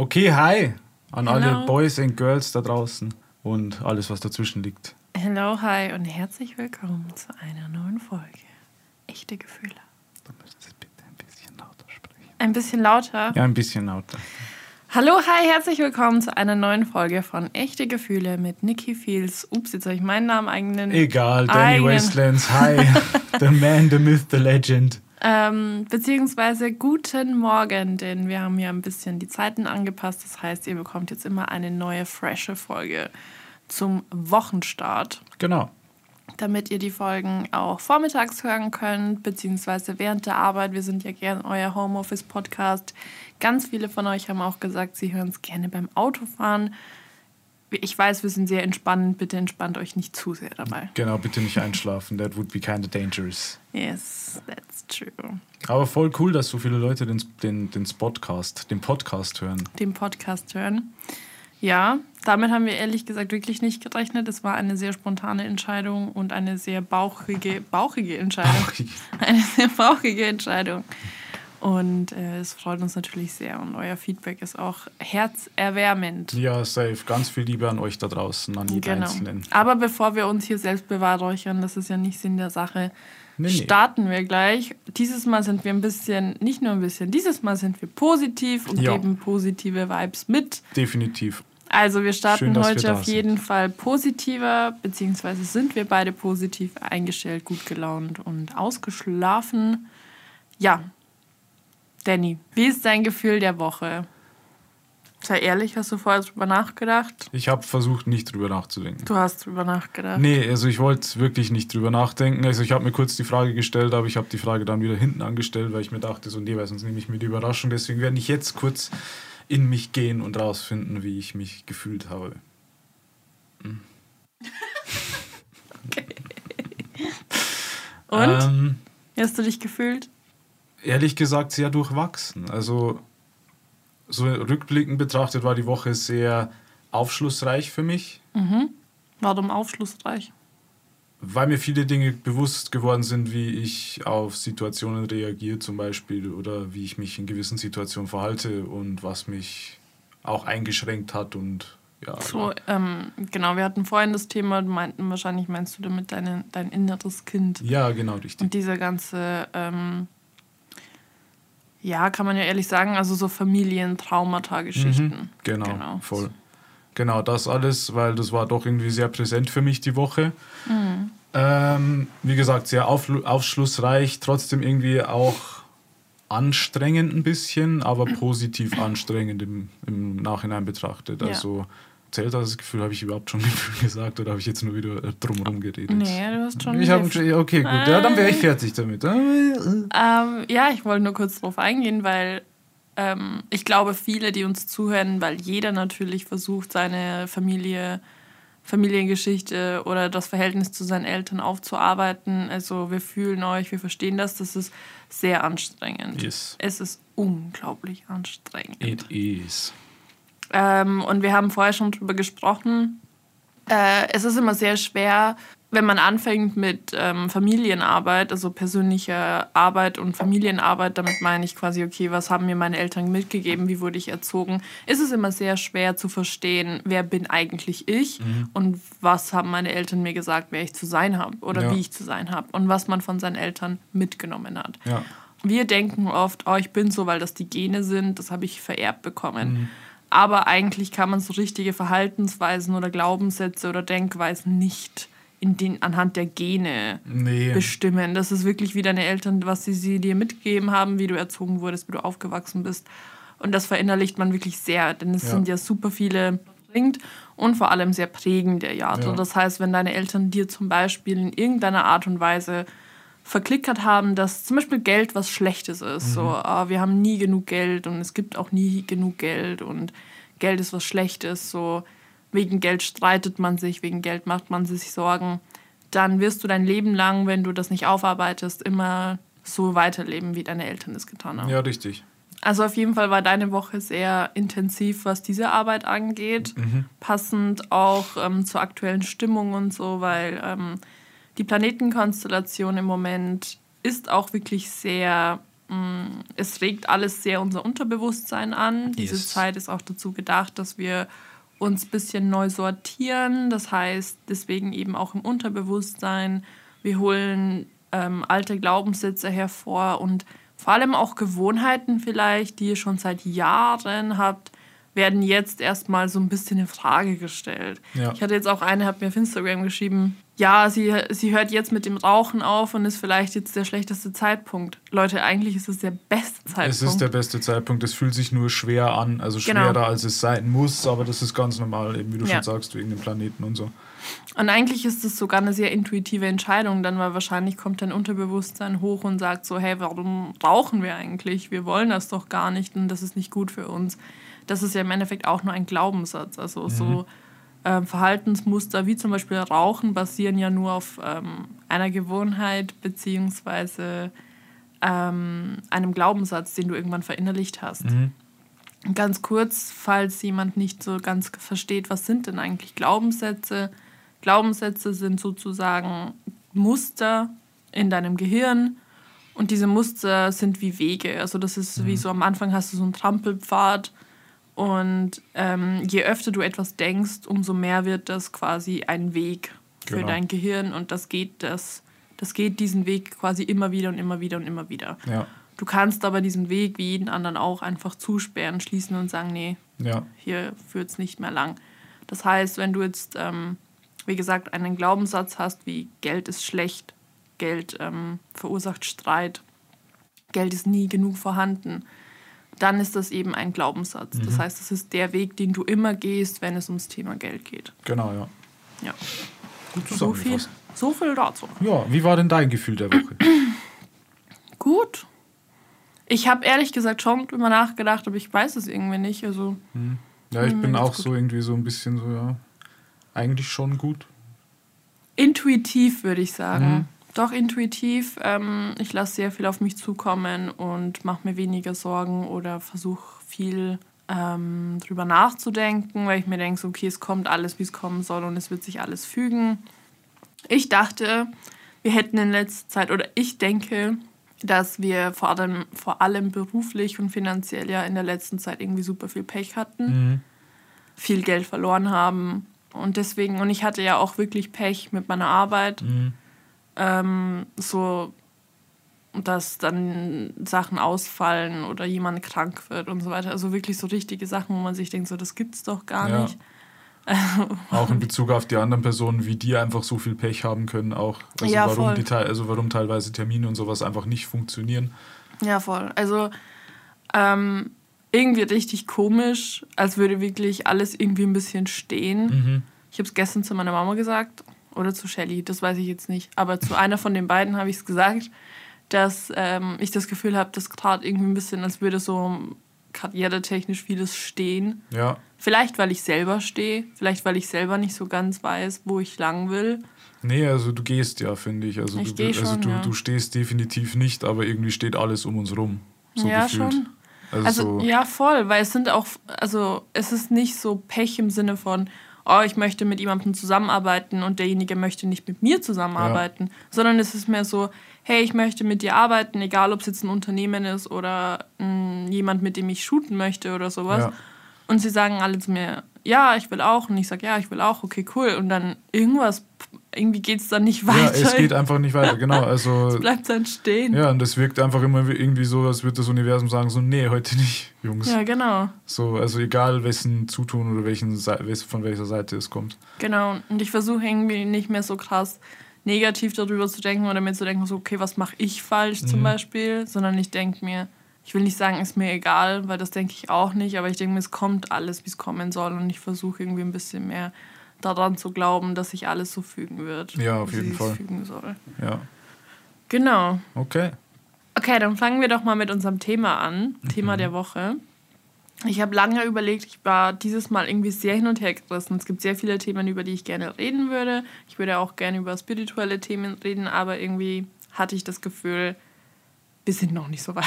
Okay, hi an Hello. alle Boys and Girls da draußen und alles, was dazwischen liegt. Hello, hi und herzlich willkommen zu einer neuen Folge. Echte Gefühle. Du müsstest bitte ein bisschen lauter sprechen. Ein bisschen lauter. Ja, ein bisschen lauter. Hallo, hi, herzlich willkommen zu einer neuen Folge von Echte Gefühle mit Nikki Fields. Ups, jetzt habe ich meinen Namen eigenen. Egal, Danny Eigenen. Wastelands, hi. the man, the myth, the legend. Ähm, beziehungsweise guten Morgen, denn wir haben ja ein bisschen die Zeiten angepasst. Das heißt, ihr bekommt jetzt immer eine neue, frische Folge zum Wochenstart. Genau. damit ihr die Folgen auch vormittags hören könnt, beziehungsweise während der Arbeit. Wir sind ja gern euer Homeoffice-Podcast. Ganz viele von euch haben auch gesagt, sie hören es gerne beim Autofahren. Ich weiß, wir sind sehr entspannend. Bitte entspannt euch nicht zu sehr dabei. Genau, bitte nicht einschlafen. That would be kind of dangerous. Yes, that's true. Aber voll cool, dass so viele Leute den, den, den Spotcast, den Podcast hören. Den Podcast hören. Ja, damit haben wir ehrlich gesagt wirklich nicht gerechnet. Es war eine sehr spontane Entscheidung und eine sehr bauchige, bauchige Entscheidung. eine sehr bauchige Entscheidung. Und äh, es freut uns natürlich sehr und euer Feedback ist auch herzerwärmend. Ja, safe. Ganz viel Liebe an euch da draußen, an jeden Genau. Einzelnen. Aber bevor wir uns hier selbst beweihräuchern, das ist ja nicht Sinn der Sache, Nee, nee. starten wir gleich. Dieses Mal sind wir ein bisschen, nicht nur ein bisschen, dieses Mal sind wir positiv und Ja. geben positive Vibes mit. Definitiv. Also wir starten Schön, wir heute da auf sind. jeden Fall positiver, beziehungsweise sind wir beide positiv eingestellt, gut gelaunt und ausgeschlafen. Ja, Danny, wie ist dein Gefühl der Woche? Sei ehrlich, hast du vorher drüber nachgedacht? Ich habe versucht, nicht drüber nachzudenken. Du hast drüber nachgedacht. Nee, also ich wollte wirklich nicht drüber nachdenken. Also ich habe mir kurz die Frage gestellt, aber ich habe die Frage dann wieder hinten angestellt, weil ich mir dachte, so nee, weil sonst nehme ich mir die Überraschung. Deswegen werde ich jetzt kurz in mich gehen und rausfinden, wie ich mich gefühlt habe. Und? Ähm, Wie hast du dich gefühlt? Ehrlich gesagt sehr durchwachsen. Also so rückblickend betrachtet war die Woche sehr aufschlussreich für mich, Warum aufschlussreich? weil mir viele Dinge bewusst geworden sind, wie ich auf Situationen reagiere zum Beispiel oder wie ich mich in gewissen Situationen verhalte und was mich auch eingeschränkt hat und ja. So, ähm, genau, wir hatten vorhin das Thema, du meinten, wahrscheinlich meinst du damit deine, dein inneres Kind. Ja, genau, richtig. Und diese ganze, ähm, ja, kann man ja ehrlich sagen, also so Familientraumata-Geschichten. Mhm, genau, voll. Genau, das alles, weil das war doch irgendwie sehr präsent für mich die Woche. Mhm. Ähm, wie gesagt, sehr auflu- aufschlussreich, trotzdem irgendwie auch anstrengend ein bisschen, aber positiv anstrengend im, im Nachhinein betrachtet. Also zählt das Gefühl, habe ich überhaupt schon Gefühl gesagt oder habe ich jetzt nur wieder äh, drumherum geredet? Nee, du hast schon. Ich habe okay, gut, ja, dann wäre ich fertig damit. Äh, Ähm, ja, ich wollte nur kurz drauf eingehen, weil ähm, ich glaube, viele, die uns zuhören, weil jeder natürlich versucht, seine Familie, Familiengeschichte oder das Verhältnis zu seinen Eltern aufzuarbeiten. Also wir fühlen euch, wir verstehen das. Das ist sehr anstrengend. Yes. Es ist unglaublich anstrengend. It is. Ähm, und wir haben vorher schon drüber gesprochen. Äh, es ist immer sehr schwer, wenn man anfängt mit ähm, Familienarbeit, also persönlicher Arbeit und Familienarbeit, damit meine ich quasi, okay, was haben mir meine Eltern mitgegeben, wie wurde ich erzogen, ist es immer sehr schwer zu verstehen, wer bin eigentlich ich und was haben meine Eltern mir gesagt, wer ich zu sein habe oder Ja. wie ich zu sein habe und was man von seinen Eltern mitgenommen hat. Ja. Wir denken oft, oh, ich bin so, weil das die Gene sind, das habe ich vererbt bekommen. Aber eigentlich kann man so richtige Verhaltensweisen oder Glaubenssätze oder Denkweisen nicht in den, anhand der Gene Nee. bestimmen. Das ist wirklich wie deine Eltern, was sie, sie dir mitgegeben haben, wie du erzogen wurdest, wie du aufgewachsen bist. Und das verinnerlicht man wirklich sehr, denn es Ja. sind ja super viele bringt und vor allem sehr prägende Jahre. Ja. Das heißt, wenn deine Eltern dir zum Beispiel in irgendeiner Art und Weise verklickert haben, dass zum Beispiel Geld was Schlechtes ist. So, ah, wir haben nie genug Geld und es gibt auch nie genug Geld und Geld ist was Schlechtes. So, wegen Geld streitet man sich, wegen Geld macht man sich Sorgen. Dann wirst du dein Leben lang, wenn du das nicht aufarbeitest, immer so weiterleben, wie deine Eltern es getan haben. Ja, richtig. Also auf jeden Fall war deine Woche sehr intensiv, was diese Arbeit angeht. Passend auch ähm, zur aktuellen Stimmung und so, weil ähm, die Planetenkonstellation im Moment ist auch wirklich sehr es regt alles sehr unser Unterbewusstsein an. Diese Yes. Zeit ist auch dazu gedacht, dass wir uns ein bisschen neu sortieren. Das heißt, deswegen eben auch im Unterbewusstsein. Wir holen ähm, alte Glaubenssätze hervor und vor allem auch Gewohnheiten vielleicht, die ihr schon seit Jahren habt, werden jetzt erstmal so ein bisschen in Frage gestellt. Ja. Ich hatte jetzt auch eine, hat mir auf Instagram geschrieben, ja, sie, sie hört jetzt mit dem Rauchen auf und ist vielleicht jetzt der schlechteste Zeitpunkt. Leute, eigentlich ist es der beste Zeitpunkt. Es ist der beste Zeitpunkt. Es fühlt sich nur schwer an, also Genau. schwerer als es sein muss, aber das ist ganz normal, eben wie du Ja. schon sagst, wegen dem Planeten und so. Und eigentlich ist es sogar eine sehr intuitive Entscheidung, dann weil wahrscheinlich kommt dein Unterbewusstsein hoch und sagt so, hey, warum rauchen wir eigentlich? Wir wollen das doch gar nicht und das ist nicht gut für uns. Das ist ja im Endeffekt auch nur ein Glaubenssatz. Also so ähm, Verhaltensmuster wie zum Beispiel Rauchen basieren ja nur auf ähm, einer Gewohnheit beziehungsweise ähm, einem Glaubenssatz, den du irgendwann verinnerlicht hast. Ganz kurz, falls jemand nicht so ganz versteht, was sind denn eigentlich Glaubenssätze? Glaubenssätze sind sozusagen Muster in deinem Gehirn und diese Muster sind wie Wege. Also das ist wie so am Anfang hast du so einen Trampelpfad und ähm, je öfter du etwas denkst, umso mehr wird das quasi ein Weg für Genau. dein Gehirn und das geht das das geht diesen Weg quasi immer wieder und immer wieder und immer wieder. Ja, Du kannst aber diesen Weg wie jeden anderen auch einfach zusperren, schließen und sagen, nee, ja, hier führt es nicht mehr lang. Das heißt, wenn du jetzt, ähm, wie gesagt, einen Glaubenssatz hast wie Geld ist schlecht, Geld ähm, verursacht Streit, Geld ist nie genug vorhanden, dann ist das eben ein Glaubenssatz. Das heißt, das ist der Weg, den du immer gehst, wenn es ums Thema Geld geht. genau, ja. Ja, Gut so viel, so viel dazu. Ja, wie war denn dein Gefühl der Woche? Gut. Ich habe ehrlich gesagt schon drüber nachgedacht, aber ich weiß es irgendwie nicht. Also Ja, ich Hm, bin auch geht's so irgendwie so ein bisschen so, ja, eigentlich schon gut. Intuitiv würde ich sagen. Mhm. Doch intuitiv. Ähm, ich lasse sehr viel auf mich zukommen und mache mir weniger Sorgen oder versuche viel ähm, drüber nachzudenken, weil ich mir denke, so, okay, es kommt alles, wie es kommen soll und es wird sich alles fügen. Ich dachte, wir hätten in letzter Zeit, oder ich denke, dass wir vor allem, vor allem beruflich und finanziell ja in der letzten Zeit irgendwie super viel Pech hatten viel Geld verloren haben. Und deswegen, und ich hatte ja auch wirklich Pech mit meiner Arbeit. Ähm, so, dass dann Sachen ausfallen oder jemand krank wird und so weiter. Also wirklich so richtige Sachen, wo man sich denkt, so, das gibt's doch gar Ja. nicht. Auch in Bezug auf die anderen Personen, wie die einfach so viel Pech haben können, auch. Also, Ja, warum, die, also warum teilweise Termine und sowas einfach nicht funktionieren. Ja, voll. Also ähm, irgendwie richtig komisch, als würde wirklich alles irgendwie ein bisschen stehen. Ich habe es gestern zu meiner Mama gesagt oder zu Shelly, das weiß ich jetzt nicht. Aber zu einer von den beiden habe ich es gesagt, dass ähm, ich das Gefühl habe, dass gerade irgendwie ein bisschen, als würde so karrieretechnisch vieles stehen. Ja, Vielleicht, weil ich selber stehe, vielleicht, weil ich selber nicht so ganz weiß, wo ich lang will. nee, also du gehst ja, finde ich. Also, Ich du, also schon, du, ja. du stehst definitiv nicht, aber irgendwie steht alles um uns rum. So ja, gefühlt. schon. Also, Also so, ja, voll, weil es sind auch, also es ist nicht so Pech im Sinne von, oh, ich möchte mit jemandem zusammenarbeiten und derjenige möchte nicht mit mir zusammenarbeiten, sondern es ist mehr so, hey, ich möchte mit dir arbeiten, egal ob es jetzt ein Unternehmen ist oder mh, jemand, mit dem ich shooten möchte oder sowas. Ja. Und sie sagen alle zu mir, ja, ich will auch. Und ich sage, ja, ich will auch, okay, cool. Und dann irgendwas, irgendwie geht es dann nicht ja, weiter. es geht einfach nicht weiter, genau. Also, es bleibt dann stehen. ja, und das wirkt einfach immer wie- irgendwie so, als würde das Universum sagen, so, nee, heute nicht, Jungs. ja genau. So, also egal, wessen Zutun oder welchen, von welcher Seite es kommt. Genau, und ich versuche irgendwie nicht mehr so krass negativ darüber zu denken oder mir zu denken, so, okay, was mache ich falsch zum Beispiel, sondern ich denke mir, ich will nicht sagen, ist mir egal, weil das denke ich auch nicht, aber ich denke mir, es kommt alles, wie es kommen soll und ich versuche irgendwie ein bisschen mehr daran zu glauben, dass sich alles so fügen wird. Ja, auf jeden Fall. fügen soll. Ja, Genau. okay. Okay, dann fangen wir doch mal mit unserem Thema an. Thema der Woche. Ich habe lange überlegt, ich war dieses Mal irgendwie sehr hin und her gerissen. Es gibt sehr viele Themen, über die ich gerne reden würde. Ich würde auch gerne über spirituelle Themen reden, aber irgendwie hatte ich das Gefühl, wir sind noch nicht so weit.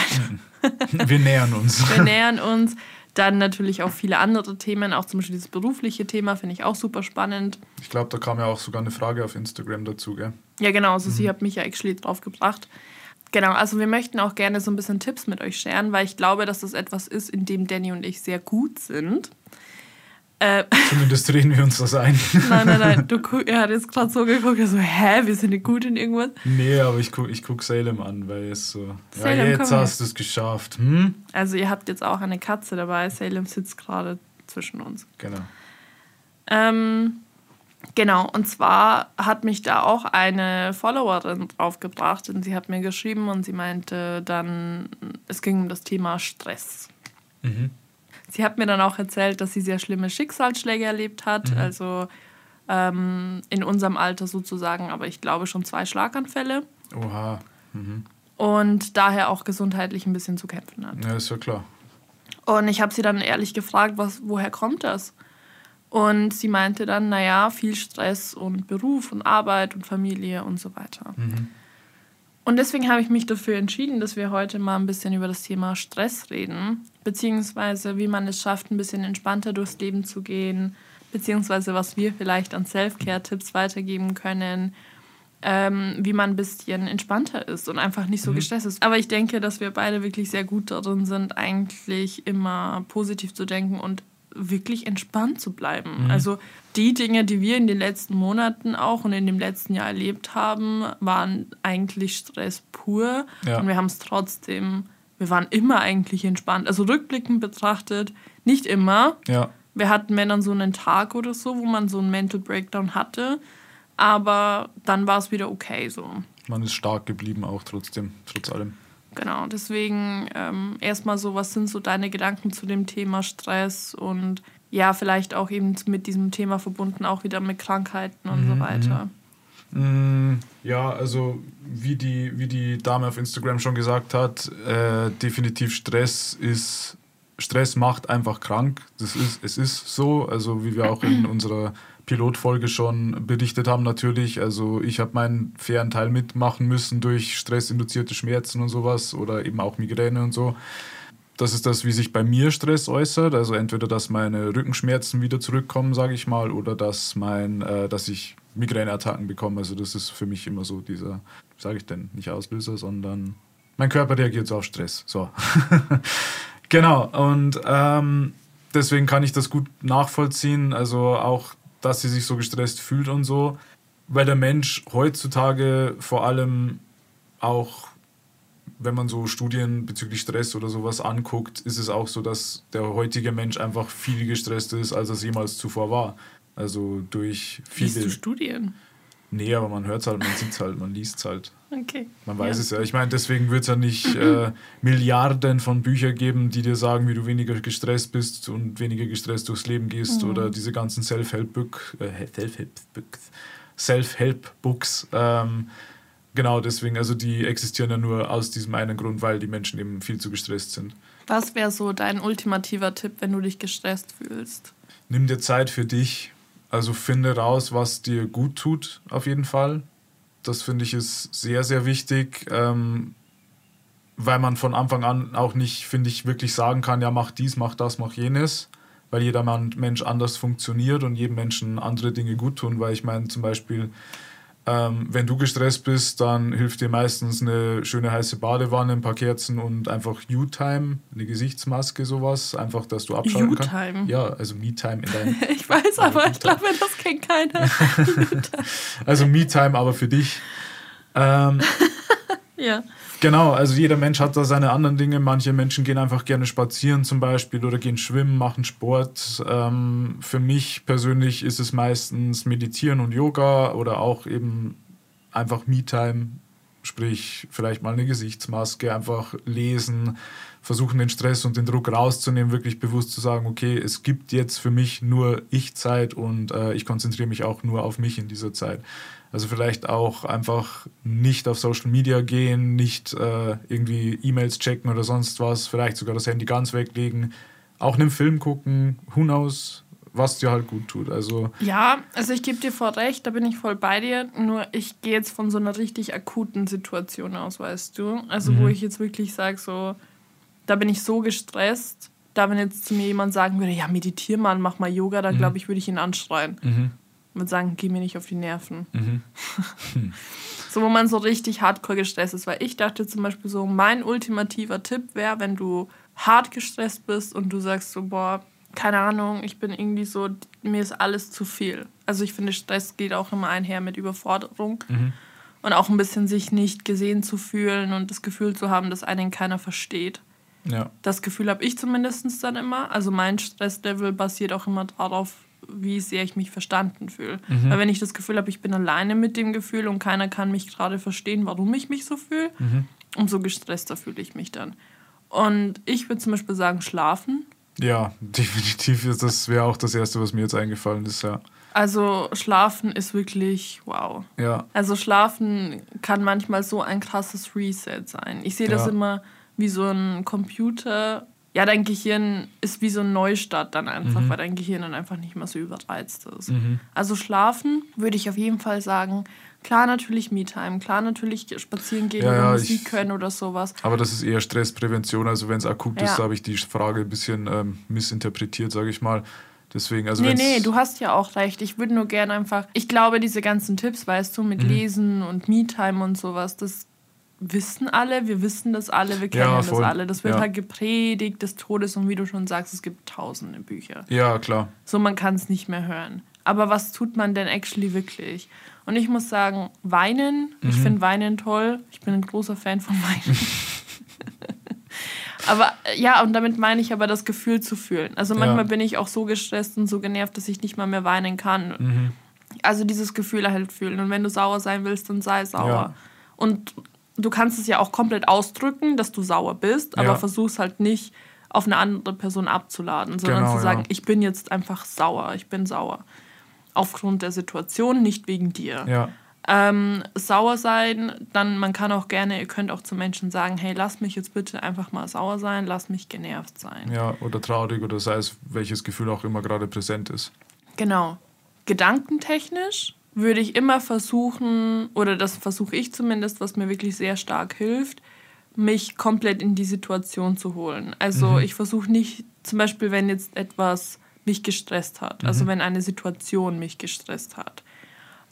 Wir nähern uns. Wir nähern uns. Dann natürlich auch viele andere Themen, auch zum Beispiel dieses berufliche Thema, finde ich auch super spannend. Ich glaube, da kam ja auch sogar eine Frage auf Instagram dazu, gell? Ja, genau, also sie hat mich ja actually drauf gebracht. Genau, also wir möchten auch gerne so ein bisschen Tipps mit euch scheren, weil ich glaube, dass das etwas ist, in dem Danny und ich sehr gut sind. Äh, Zumindest reden wir uns das ein. nein, nein, nein. Du, er hat jetzt gerade so geguckt, so, hä, wir sind nicht gut in irgendwas. Nee, aber ich gucke ich guck Salem an, weil es so, Salem, ja, jetzt hast du es geschafft. Hm? Also ihr habt jetzt auch eine Katze dabei. Salem sitzt gerade zwischen uns. Genau. Ähm, genau, und zwar hat mich da auch eine Followerin draufgebracht und sie hat mir geschrieben und sie meinte dann, es ging um das Thema Stress. Mhm. Sie hat mir dann auch erzählt, dass sie sehr schlimme Schicksalsschläge erlebt hat, mhm. also ähm, in unserem Alter sozusagen, aber ich glaube schon zwei Schlaganfälle. Oha. Mhm. Und daher auch gesundheitlich ein bisschen zu kämpfen hat. Ja, ist ja klar. Und ich habe sie dann ehrlich gefragt, was, woher kommt das? Und sie meinte dann, naja, viel Stress und Beruf und Arbeit und Familie und so weiter. Mhm. Und deswegen habe ich mich dafür entschieden, dass wir heute mal ein bisschen über das Thema Stress reden, beziehungsweise wie man es schafft, ein bisschen entspannter durchs Leben zu gehen, beziehungsweise was wir vielleicht an Self-Care-Tipps weitergeben können, ähm, wie man ein bisschen entspannter ist und einfach nicht so mhm. gestresst ist. Aber ich denke, dass wir beide wirklich sehr gut darin sind, eigentlich immer positiv zu denken und wirklich entspannt zu bleiben. Mhm. Also die Dinge, die wir in den letzten Monaten auch und in dem letzten Jahr erlebt haben, waren eigentlich Stress pur. Ja. Und wir haben es trotzdem, wir waren immer eigentlich entspannt. Also rückblickend betrachtet, nicht immer. Ja. Wir hatten, wenn dann so einen Tag oder so, wo man so einen Mental Breakdown hatte. Aber dann war es wieder okay so. Man ist stark geblieben auch trotzdem, trotz allem. Genau, deswegen ähm, erstmal so, was sind so deine Gedanken zu dem Thema Stress und ja, vielleicht auch eben mit diesem Thema verbunden, auch wieder mit Krankheiten und mhm, so weiter. Mhm. Ja, also wie die, wie die Dame auf Instagram schon gesagt hat, äh, definitiv Stress ist, Stress macht einfach krank. Das ist, es ist so, also wie wir auch in unserer Pilotfolge schon berichtet haben, natürlich. Also ich habe meinen fairen Teil mitmachen müssen durch stressinduzierte Schmerzen und sowas oder eben auch Migräne und so. Das ist das, wie sich bei mir Stress äußert. Also entweder, dass meine Rückenschmerzen wieder zurückkommen, sage ich mal, oder dass, mein, äh, dass ich Migräneattacken bekomme. Also das ist für mich immer so dieser, sage ich denn, nicht Auslöser, sondern mein Körper reagiert so auf Stress. So. genau. Und ähm, deswegen kann ich das gut nachvollziehen. Also auch dass sie sich so gestresst fühlt und so. Weil der Mensch heutzutage vor allem auch, wenn man so Studien bezüglich Stress oder sowas anguckt, ist es auch so, dass der heutige Mensch einfach viel gestresster ist, als es jemals zuvor war. Also durch viele. Liest du Studien? Nee, aber man hört es halt, man sieht es halt, man liest es halt. Okay. Man weiß ja. es ja. Ich meine, deswegen wird es ja nicht äh, Milliarden von Büchern geben, die dir sagen, wie du weniger gestresst bist und weniger gestresst durchs Leben gehst. Mhm. Oder diese ganzen Self-Help-Books. Äh, Self-Help-Books. Self-Help-Books. Ähm, genau deswegen, also die existieren ja nur aus diesem einen Grund, weil die Menschen eben viel zu gestresst sind. Was wäre so dein ultimativer Tipp, wenn du dich gestresst fühlst? Nimm dir Zeit für dich also finde raus, was dir gut tut, auf jeden Fall. Das finde ich ist sehr, sehr wichtig, ähm, weil man von Anfang an auch nicht, finde ich, wirklich sagen kann, ja, mach dies, mach das, mach jenes, weil jeder Mensch anders funktioniert und jedem Menschen andere Dinge gut tun, weil ich meine zum Beispiel, ähm, wenn du gestresst bist, dann hilft dir meistens eine schöne heiße Badewanne, ein paar Kerzen und einfach You-Time, eine Gesichtsmaske, sowas. Einfach, dass du abschalten kannst. You-Time? Ja, also Me-Time in deinem. ich weiß, aber ich glaube, das kennt keiner. also Me-Time, aber für dich. Ähm, ja. Genau, also jeder Mensch hat da seine anderen Dinge. Manche Menschen gehen einfach gerne spazieren zum Beispiel oder gehen schwimmen, machen Sport. Ähm, für mich persönlich ist es meistens Meditieren und Yoga oder auch eben einfach Me-Time, sprich vielleicht mal eine Gesichtsmaske, einfach lesen, versuchen den Stress und den Druck rauszunehmen, wirklich bewusst zu sagen, okay, es gibt jetzt für mich nur ich Zeit und äh, ich konzentriere mich auch nur auf mich in dieser Zeit. Also vielleicht auch einfach nicht auf Social Media gehen, nicht äh, irgendwie E-Mails checken oder sonst was, vielleicht sogar das Handy ganz weglegen, auch einen Film gucken, who knows, was dir halt gut tut. Also ja, also ich gebe dir voll recht, da bin ich voll bei dir. Nur ich gehe jetzt von so einer richtig akuten Situation aus, weißt du. Also mhm. wo ich jetzt wirklich sage, so, da bin ich so gestresst. Da, wenn jetzt zu mir jemand sagen würde, ja, meditier mal, mach mal Yoga, dann mhm. glaube ich, würde ich ihn anschreien. Mhm würde sagen, geh mir nicht auf die Nerven. Mhm. So, wo man so richtig hardcore gestresst ist. Weil ich dachte zum Beispiel so, mein ultimativer Tipp wäre, wenn du hart gestresst bist und du sagst so, boah, keine Ahnung, ich bin irgendwie so, mir ist alles zu viel. Also ich finde, Stress geht auch immer einher mit Überforderung. Mhm. Und auch ein bisschen sich nicht gesehen zu fühlen und das Gefühl zu haben, dass einen keiner versteht. Ja. Das Gefühl habe ich zumindest dann immer. Also mein Stresslevel basiert auch immer darauf, wie sehr ich mich verstanden fühle. Mhm. Weil wenn ich das Gefühl habe, ich bin alleine mit dem Gefühl und keiner kann mich gerade verstehen, warum ich mich so fühle, Mhm. umso gestresster fühle ich mich dann. Und ich würde zum Beispiel sagen, schlafen. Ja, definitiv. ist Das wäre auch das Erste, was mir jetzt eingefallen ist, ja. Also schlafen ist wirklich wow. Ja. Also schlafen kann manchmal so ein krasses Reset sein. Ich sehe das Ja. immer wie so ein Computer. Ja, dein Gehirn ist wie so ein Neustart dann einfach, Mhm. weil dein Gehirn dann einfach nicht mehr so überreizt ist. Mhm. Also schlafen würde ich auf jeden Fall sagen. Klar natürlich Me-Time, klar natürlich spazieren gehen Ja, oder ja, Musik ich- hören oder sowas. Aber das ist eher Stressprävention. Also wenn es akut Ja. ist, habe ich die Frage ein bisschen ähm, missinterpretiert, sage ich mal. Deswegen, also nee, nee, du hast ja auch recht. Ich würde nur gerne einfach. Ich glaube, diese ganzen Tipps, weißt du, mit Mhm. Lesen und Me-Time und sowas, das wissen alle. Wir wissen das alle, wir kennen Ja, das alle. Das wird Ja. halt gepredigt des Todes und wie du schon sagst, es gibt tausende Bücher. Ja, klar. So, man kann es nicht mehr hören. Aber was tut man denn actually wirklich? Und ich muss sagen, weinen, ich Mhm. finde Weinen toll. Ich bin ein großer Fan von Weinen. aber äh, ja, und damit meine ich aber das Gefühl zu fühlen. Also manchmal Ja. bin ich auch so gestresst und so genervt, dass ich nicht mal mehr weinen kann. Mhm. Also dieses Gefühl halt fühlen. Und wenn du sauer sein willst, dann sei sauer. Und du kannst es ja auch komplett ausdrücken, dass du sauer bist, aber Ja. versuch's halt nicht auf eine andere Person abzuladen, sondern Genau, zu sagen, ja. ich bin jetzt einfach sauer, ich bin sauer. Aufgrund der Situation, nicht wegen dir. Ja. Ähm, sauer sein, dann man kann auch gerne, ihr könnt auch zu Menschen sagen, hey, lass mich jetzt bitte einfach mal sauer sein, lass mich genervt sein. Ja, oder traurig oder sei es welches Gefühl auch immer gerade präsent ist. Genau. Gedankentechnisch würde ich immer versuchen, oder das versuche ich zumindest, was mir wirklich sehr stark hilft, mich komplett in die Situation zu holen. Also Mhm. ich versuche nicht, zum Beispiel, wenn jetzt etwas mich gestresst hat, also wenn eine Situation mich gestresst hat.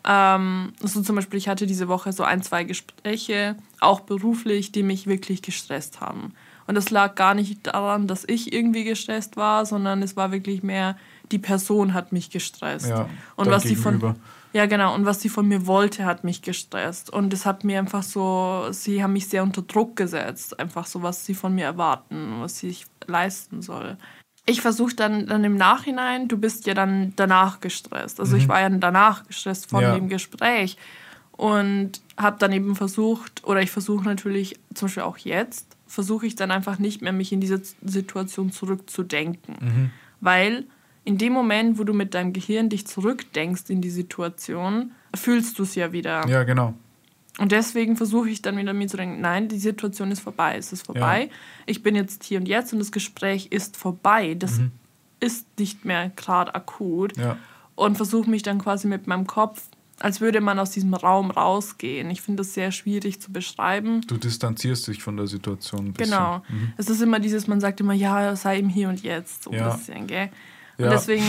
Ähm, so zum Beispiel, ich hatte diese Woche so ein, zwei Gespräche, auch beruflich, die mich wirklich gestresst haben. Und das lag gar nicht daran, dass ich irgendwie gestresst war, sondern es war wirklich mehr, die Person hat mich gestresst. Ja, und was sie von. Ja genau und was sie von mir wollte, hat mich gestresst und es hat mir einfach so, sie haben mich sehr unter Druck gesetzt, einfach so was sie von mir erwarten, was ich leisten soll. Ich versuche dann, dann im Nachhinein, du bist ja dann danach gestresst. Also ich war ja danach gestresst von Mhm. Ja. dem Gespräch und habe dann eben versucht, oder ich versuche natürlich, zum Beispiel auch jetzt, versuche ich dann einfach nicht mehr, mich in diese Situation zurückzudenken. Mhm. Weil in dem Moment, wo du mit deinem Gehirn dich zurückdenkst in die Situation, fühlst du es ja wieder. Ja, genau. Und deswegen versuche ich dann wieder mir zu denken, nein, die Situation ist vorbei, es ist vorbei. Ich bin jetzt hier und jetzt und das Gespräch ist vorbei. Das ist nicht mehr gerade akut. Ja. Und versuche mich dann quasi mit meinem Kopf, als würde man aus diesem Raum rausgehen. Ich finde das sehr schwierig zu beschreiben. Du distanzierst dich von der Situation ein bisschen. Genau. Es ist immer dieses, man sagt immer, ja, sei im Hier und Jetzt, so ein Ja. bisschen, gell? Und Ja. deswegen,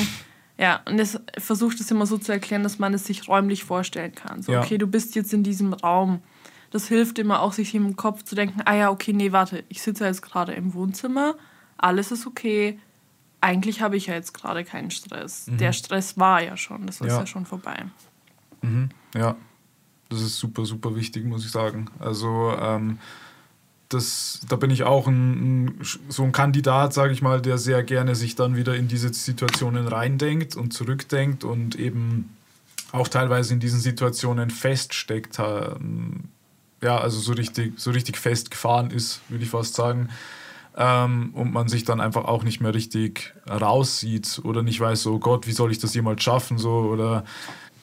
ja, und das versucht es immer so zu erklären, dass man es sich räumlich vorstellen kann. So, Ja. okay, du bist jetzt in diesem Raum. Das hilft immer auch, sich im Kopf zu denken, ah ja, okay, nee, warte, ich sitze jetzt gerade im Wohnzimmer, alles ist okay. Eigentlich habe ich ja jetzt gerade keinen Stress. Der Stress war ja schon, das ist Mhm. Ja. ja schon vorbei. Mhm. Ja, das ist super, super wichtig, muss ich sagen. Also, ähm, das, da bin ich auch ein, ein, so ein Kandidat, sage ich mal, der sehr gerne sich dann wieder in diese Situationen reindenkt und zurückdenkt und eben auch teilweise in diesen Situationen feststeckt. ähm, Ja, also so richtig, so richtig festgefahren ist, würde ich fast sagen. Ähm, und man sich dann einfach auch nicht mehr richtig raussieht oder nicht weiß, so oh Gott, wie soll ich das jemals schaffen, so oder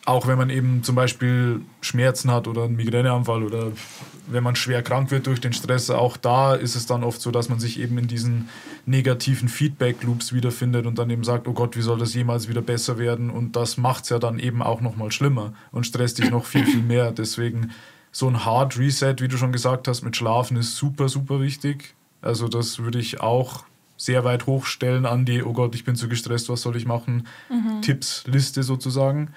auch wenn man eben zum Beispiel Schmerzen hat oder einen Migräneanfall oder wenn man schwer krank wird durch den Stress, auch da ist es dann oft so, dass man sich eben in diesen negativen Feedback-Loops wiederfindet und dann eben sagt, oh Gott, wie soll das jemals wieder besser werden? Und das macht es ja dann eben auch nochmal schlimmer und stresst dich noch viel, viel mehr. Deswegen so ein Hard Reset, wie du schon gesagt hast, mit Schlafen ist super, super wichtig. Also das würde ich auch sehr weit hochstellen an die, oh Gott, ich bin zu gestresst, was soll ich machen? Tipps-Liste sozusagen.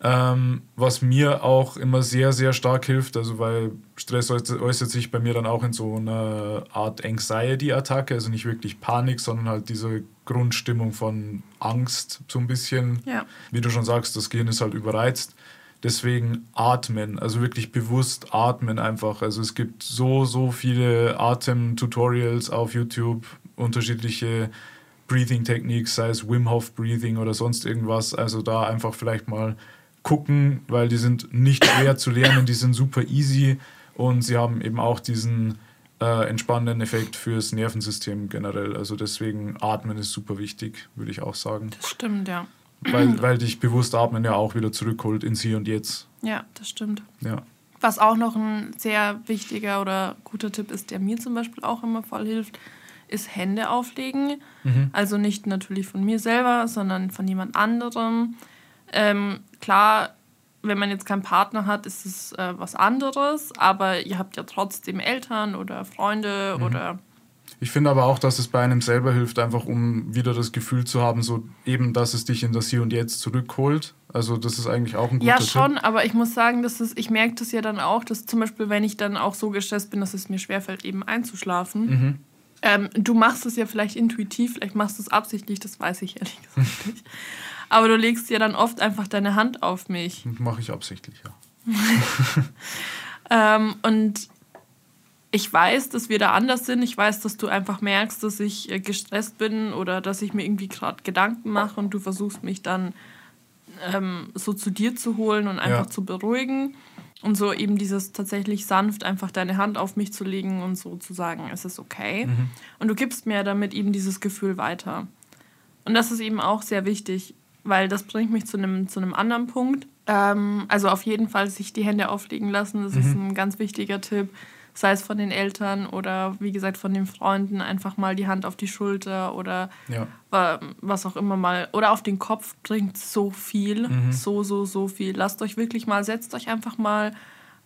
Ähm, was mir auch immer sehr, sehr stark hilft, also weil Stress äußert sich bei mir dann auch in so einer Art Anxiety-Attacke, also nicht wirklich Panik, sondern halt diese Grundstimmung von Angst so ein bisschen. Ja. Wie du schon sagst, das Gehirn ist halt überreizt. Deswegen atmen, also wirklich bewusst atmen einfach. Also es gibt so, so viele Atem-Tutorials auf YouTube, unterschiedliche Breathing Techniques, sei es Wim Hof Breathing oder sonst irgendwas. Also da einfach vielleicht mal gucken, weil die sind nicht schwer zu lernen, die sind super easy und sie haben eben auch diesen äh, entspannenden Effekt fürs Nervensystem generell. Also deswegen atmen ist super wichtig, würde ich auch sagen. Das stimmt, ja. Weil, weil dich bewusst atmen ja auch wieder zurückholt ins Hier und Jetzt. Ja, das stimmt. Ja. Was auch noch ein sehr wichtiger oder guter Tipp ist, der mir zum Beispiel auch immer voll hilft, ist Hände auflegen. Mhm. Also nicht natürlich von mir selber, sondern von jemand anderem. Ähm, klar, wenn man jetzt keinen Partner hat, ist es äh, was anderes, aber ihr habt ja trotzdem Eltern oder Freunde mhm. oder ich finde aber auch, dass es bei einem selber hilft, einfach um wieder das Gefühl zu haben, so eben, dass es dich in das Hier und Jetzt zurückholt. Also das ist eigentlich auch ein guter Ja, schon, Tipp. aber ich muss sagen, dass es, ich merke das ja dann auch, dass zum Beispiel, wenn ich dann auch so gestresst bin, dass es mir schwerfällt, eben einzuschlafen. Mhm. Ähm, du machst es ja vielleicht intuitiv, vielleicht machst du es absichtlich, das weiß ich ehrlich gesagt nicht. Aber du legst ja dann oft einfach deine Hand auf mich. Mache ich absichtlich, ja. ähm, und ich weiß, dass wir da anders sind. Ich weiß, dass du einfach merkst, dass ich äh, gestresst bin oder dass ich mir irgendwie gerade Gedanken mache und du versuchst mich dann ähm, so zu dir zu holen und einfach ja. zu beruhigen. Und so eben dieses tatsächlich sanft einfach deine Hand auf mich zu legen und so zu sagen, es ist okay. Mhm. Und du gibst mir damit eben dieses Gefühl weiter. Und das ist eben auch sehr wichtig, weil das bringt mich zu einem, zu einem anderen Punkt. Ähm, also auf jeden Fall sich die Hände auflegen lassen, das mhm. ist ein ganz wichtiger Tipp sei es von den Eltern oder wie gesagt von den Freunden, einfach mal die Hand auf die Schulter oder ja. was auch immer mal. Oder auf den Kopf bringt so viel, mhm. so, so, so viel. Lasst euch wirklich mal, setzt euch einfach mal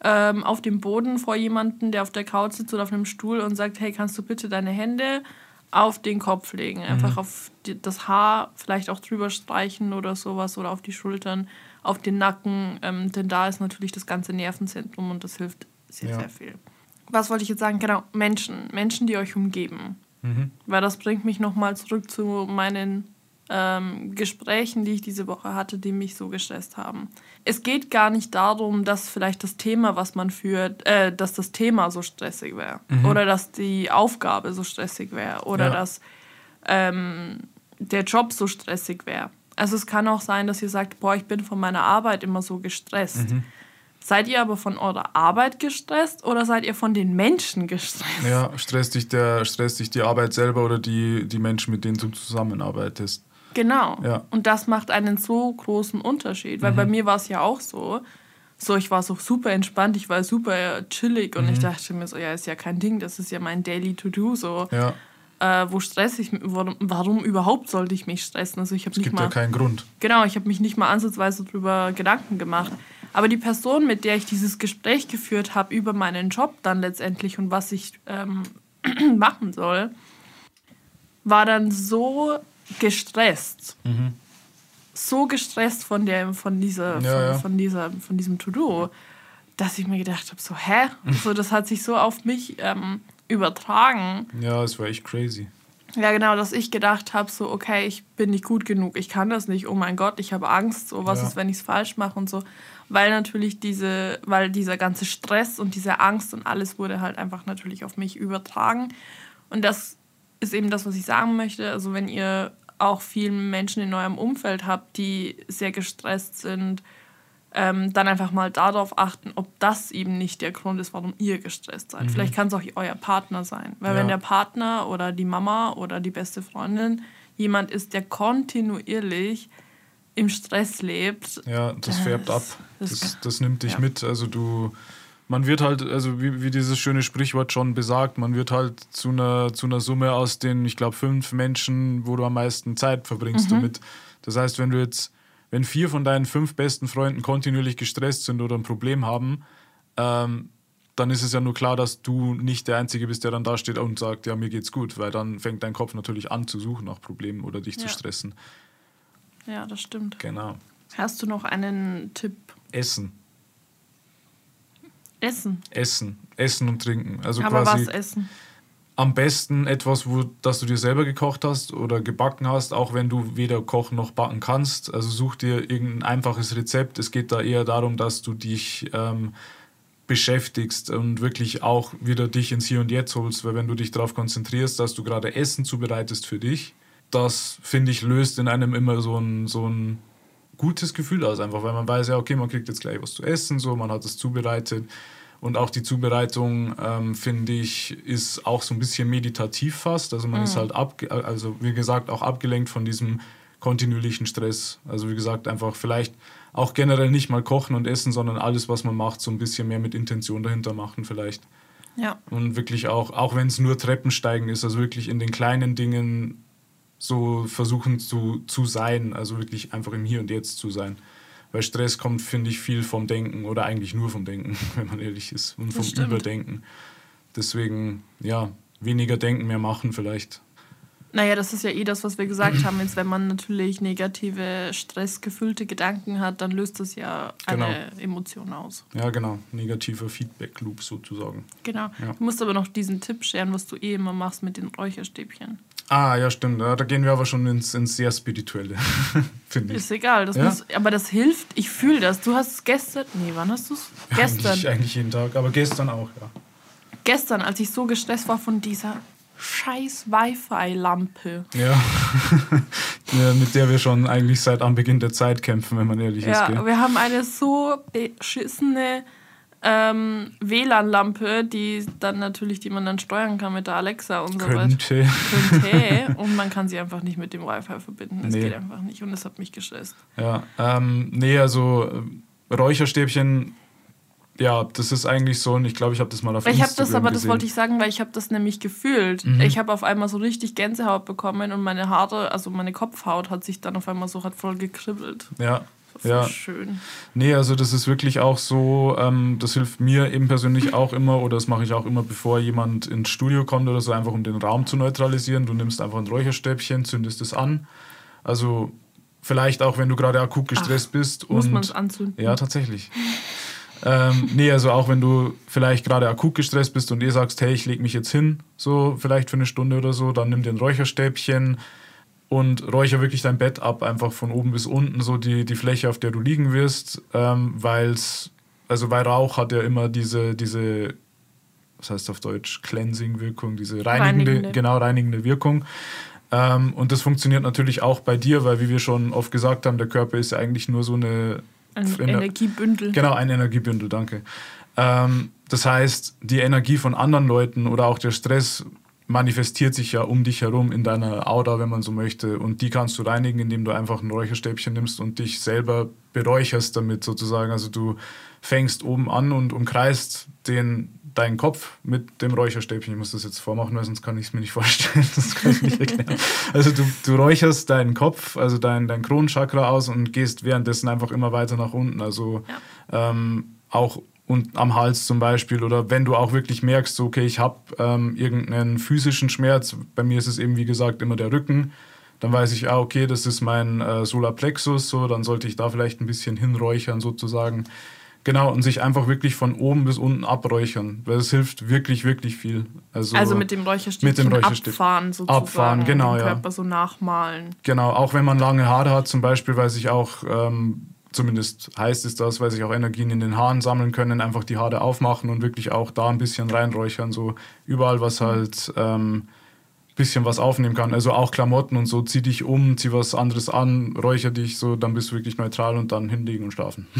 ähm, auf den Boden vor jemanden, der auf der Couch sitzt oder auf einem Stuhl und sagt, hey, kannst du bitte deine Hände auf den Kopf legen, einfach mhm. auf die, das Haar vielleicht auch drüber streichen oder sowas oder auf die Schultern, auf den Nacken, ähm, denn da ist natürlich das ganze Nervenzentrum und das hilft sehr, ja. sehr viel was wollte ich jetzt sagen? Genau, Menschen. Menschen, die euch umgeben. Mhm. Weil das bringt mich nochmal zurück zu meinen ähm, Gesprächen, die ich diese Woche hatte, die mich so gestresst haben. Es geht gar nicht darum, dass vielleicht das Thema, was man führt, äh, dass das Thema so stressig wäre. Mhm. Oder dass die Aufgabe so stressig wäre. Oder ja. dass ähm, der Job so stressig wäre. Also es kann auch sein, dass ihr sagt, boah, ich bin von meiner Arbeit immer so gestresst. Mhm. Seid ihr aber von eurer Arbeit gestresst oder seid ihr von den Menschen gestresst? Ja, stresst dich, der, stresst dich die Arbeit selber oder die, die Menschen, mit denen du zusammenarbeitest. Genau. Ja. Und das macht einen so großen Unterschied. Weil mhm. bei mir war es ja auch so. So, ich war so super entspannt, ich war super chillig und mhm. ich dachte mir so, ja, ist ja kein Ding, das ist ja mein Daily To-Do. So. Ja. Äh, wo stress ich warum, warum überhaupt sollte ich mich stressen? Also ich es nicht gibt mal, ja keinen Grund. Genau, ich habe mich nicht mal ansatzweise darüber Gedanken gemacht. Aber die Person, mit der ich dieses Gespräch geführt habe über meinen Job dann letztendlich und was ich ähm, machen soll, war dann so gestresst. Mhm. So gestresst von, der, von, dieser, ja, von, ja. von, dieser, von diesem To-Do, dass ich mir gedacht habe, so, hä? so, das hat sich so auf mich ähm, übertragen. Ja, es war echt crazy. Ja, genau, dass ich gedacht habe, so, okay, ich bin nicht gut genug, ich kann das nicht, oh mein Gott, ich habe Angst, so, was ja. ist, wenn ich es falsch mache und so weil natürlich diese, weil dieser ganze Stress und diese Angst und alles wurde halt einfach natürlich auf mich übertragen. Und das ist eben das, was ich sagen möchte. Also wenn ihr auch viele Menschen in eurem Umfeld habt, die sehr gestresst sind, ähm, dann einfach mal darauf achten, ob das eben nicht der Grund ist, warum ihr gestresst seid. Mhm. Vielleicht kann es auch euer Partner sein. Weil ja. wenn der Partner oder die Mama oder die beste Freundin jemand ist, der kontinuierlich im Stress lebt. Ja, das, das färbt ab. Das, das, das nimmt dich ja. mit. Also du, man wird halt, also wie, wie dieses schöne Sprichwort schon besagt, man wird halt zu einer, zu einer Summe aus den, ich glaube, fünf Menschen, wo du am meisten Zeit verbringst mhm. damit. Das heißt, wenn du jetzt, wenn vier von deinen fünf besten Freunden kontinuierlich gestresst sind oder ein Problem haben, ähm, dann ist es ja nur klar, dass du nicht der Einzige bist, der dann da steht und sagt, ja, mir geht's gut, weil dann fängt dein Kopf natürlich an zu suchen nach Problemen oder dich ja. zu stressen. Ja, das stimmt. Genau. Hast du noch einen Tipp? Essen. Essen. Essen. Essen und trinken. Also Aber quasi was essen? am besten etwas, wo, das du dir selber gekocht hast oder gebacken hast, auch wenn du weder kochen noch backen kannst. Also such dir irgendein einfaches Rezept. Es geht da eher darum, dass du dich ähm, beschäftigst und wirklich auch wieder dich ins Hier und Jetzt holst, weil wenn du dich darauf konzentrierst, dass du gerade Essen zubereitest für dich, das finde ich löst in einem immer so ein, so ein gutes Gefühl aus, einfach weil man weiß ja, okay, man kriegt jetzt gleich was zu essen, so, man hat es zubereitet. Und auch die Zubereitung, ähm, finde ich, ist auch so ein bisschen meditativ fast. Also man Mhm. ist halt, ab, also wie gesagt, auch abgelenkt von diesem kontinuierlichen Stress. Also wie gesagt, einfach vielleicht auch generell nicht mal kochen und essen, sondern alles, was man macht, so ein bisschen mehr mit Intention dahinter machen vielleicht. Ja. Und wirklich auch, auch wenn es nur Treppensteigen ist, also wirklich in den kleinen Dingen so versuchen zu, zu sein, also wirklich einfach im Hier und Jetzt zu sein. Weil Stress kommt, finde ich, viel vom Denken oder eigentlich nur vom Denken, wenn man ehrlich ist, und vom. Überdenken. Deswegen, ja, weniger denken, mehr machen vielleicht. Naja, das ist ja eh das, was wir gesagt haben. Jetzt, wenn man natürlich negative, stressgefüllte Gedanken hat, dann löst das ja eine Emotion aus. Ja, genau, negativer Feedback-Loop sozusagen. Genau. Ja. Du musst aber noch diesen Tipp scheren, was du eh immer machst mit den Räucherstäbchen. Ah, ja, stimmt. Ja, da gehen wir aber schon ins, ins sehr Spirituelle, finde ich. Ist egal, das Ja? muss, aber das hilft. Ich fühle das. Du hast es gestern. Nee, wann hast du es? Gestern. Eigentlich, eigentlich jeden Tag, aber gestern auch, ja. Gestern, als ich so gestresst war von dieser scheiß Wi-Fi-Lampe. Ja. ja, mit der wir schon eigentlich seit Anbeginn der Zeit kämpfen, wenn man ehrlich ist. Ja, wir haben eine so beschissene ähm, WLAN-Lampe, die dann natürlich, die man dann steuern kann mit der Alexa und so weiter. Könnte. Könnte. Und man kann sie einfach nicht mit dem Wi-Fi verbinden. Das Nee. geht einfach nicht. Und das hat mich gestresst. Ja, ähm, nee, also äh, Räucherstäbchen, ja, das ist eigentlich so und ich glaube, ich habe das mal auf Ich habe Instagram das, aber das gesehen. wollte ich sagen, weil ich habe das nämlich gefühlt. Mhm. Ich habe auf einmal so richtig Gänsehaut bekommen und meine Haare, also meine Kopfhaut hat sich dann auf einmal so hat voll gekribbelt. Ja, War Ja. voll schön. nee, also das ist wirklich auch so, ähm, das hilft mir eben persönlich auch immer oder das mache ich auch immer, bevor jemand ins Studio kommt oder so, einfach um den Raum zu neutralisieren. Du nimmst einfach ein Räucherstäbchen, zündest es an. Also vielleicht auch, wenn du gerade akut gestresst bist. Muss und man es anzünden? Ja, tatsächlich. ähm, nee, also auch wenn du vielleicht gerade akut gestresst bist und ihr sagst, hey, ich lege mich jetzt hin, so vielleicht für eine Stunde oder so, dann nimm dir ein Räucherstäbchen und räucher wirklich dein Bett ab, einfach von oben bis unten, so die, die Fläche, auf der du liegen wirst, ähm, weil's, also weil Rauch hat ja immer diese, diese, was heißt auf Deutsch, Cleansing-Wirkung, diese reinigende, Reinigende. genau reinigende Wirkung. Ähm, und das funktioniert natürlich auch bei dir, weil wie wir schon oft gesagt haben, der Körper ist ja eigentlich nur so eine Ein Energiebündel. Genau, ein Energiebündel, danke. Ähm, das heißt, die Energie von anderen Leuten oder auch der Stress manifestiert sich ja um dich herum in deiner Aura, wenn man so möchte. Und die kannst du reinigen, indem du einfach ein Räucherstäbchen nimmst und dich selber beräucherst damit sozusagen. Also du fängst oben an und umkreist den, deinen Kopf mit dem Räucherstäbchen. Ich muss das jetzt vormachen, weil sonst kann ich es mir nicht vorstellen. Das kann ich nicht erklären. Also du, du räucherst deinen Kopf, also dein, dein Kronenchakra aus und gehst währenddessen einfach immer weiter nach unten. Also ähm, auch und am Hals zum Beispiel oder wenn du auch wirklich merkst, so, okay, ich habe ähm, irgendeinen physischen Schmerz, bei mir ist es eben wie gesagt immer der Rücken, dann weiß ich, ah, okay, das ist mein äh, Solarplexus, so, dann sollte ich da vielleicht ein bisschen hinräuchern sozusagen. Genau, und sich einfach wirklich von oben bis unten abräuchern, weil es hilft wirklich, wirklich viel. Also, Also mit dem Räucherstäbchen mit dem Räucherstäbchen. abfahren sozusagen. Abfahren, genau, den ja. Körper so nachmalen. Genau, auch wenn man lange Haare hat zum Beispiel, weil sich auch, ähm, zumindest heißt es das, weil sich auch Energien in den Haaren sammeln können, einfach die Haare aufmachen und wirklich auch da ein bisschen reinräuchern, so überall, was halt ähm, bisschen was aufnehmen kann. Also auch Klamotten und so, zieh dich um, zieh was anderes an, räucher dich so, dann bist du wirklich neutral und dann hinlegen und schlafen.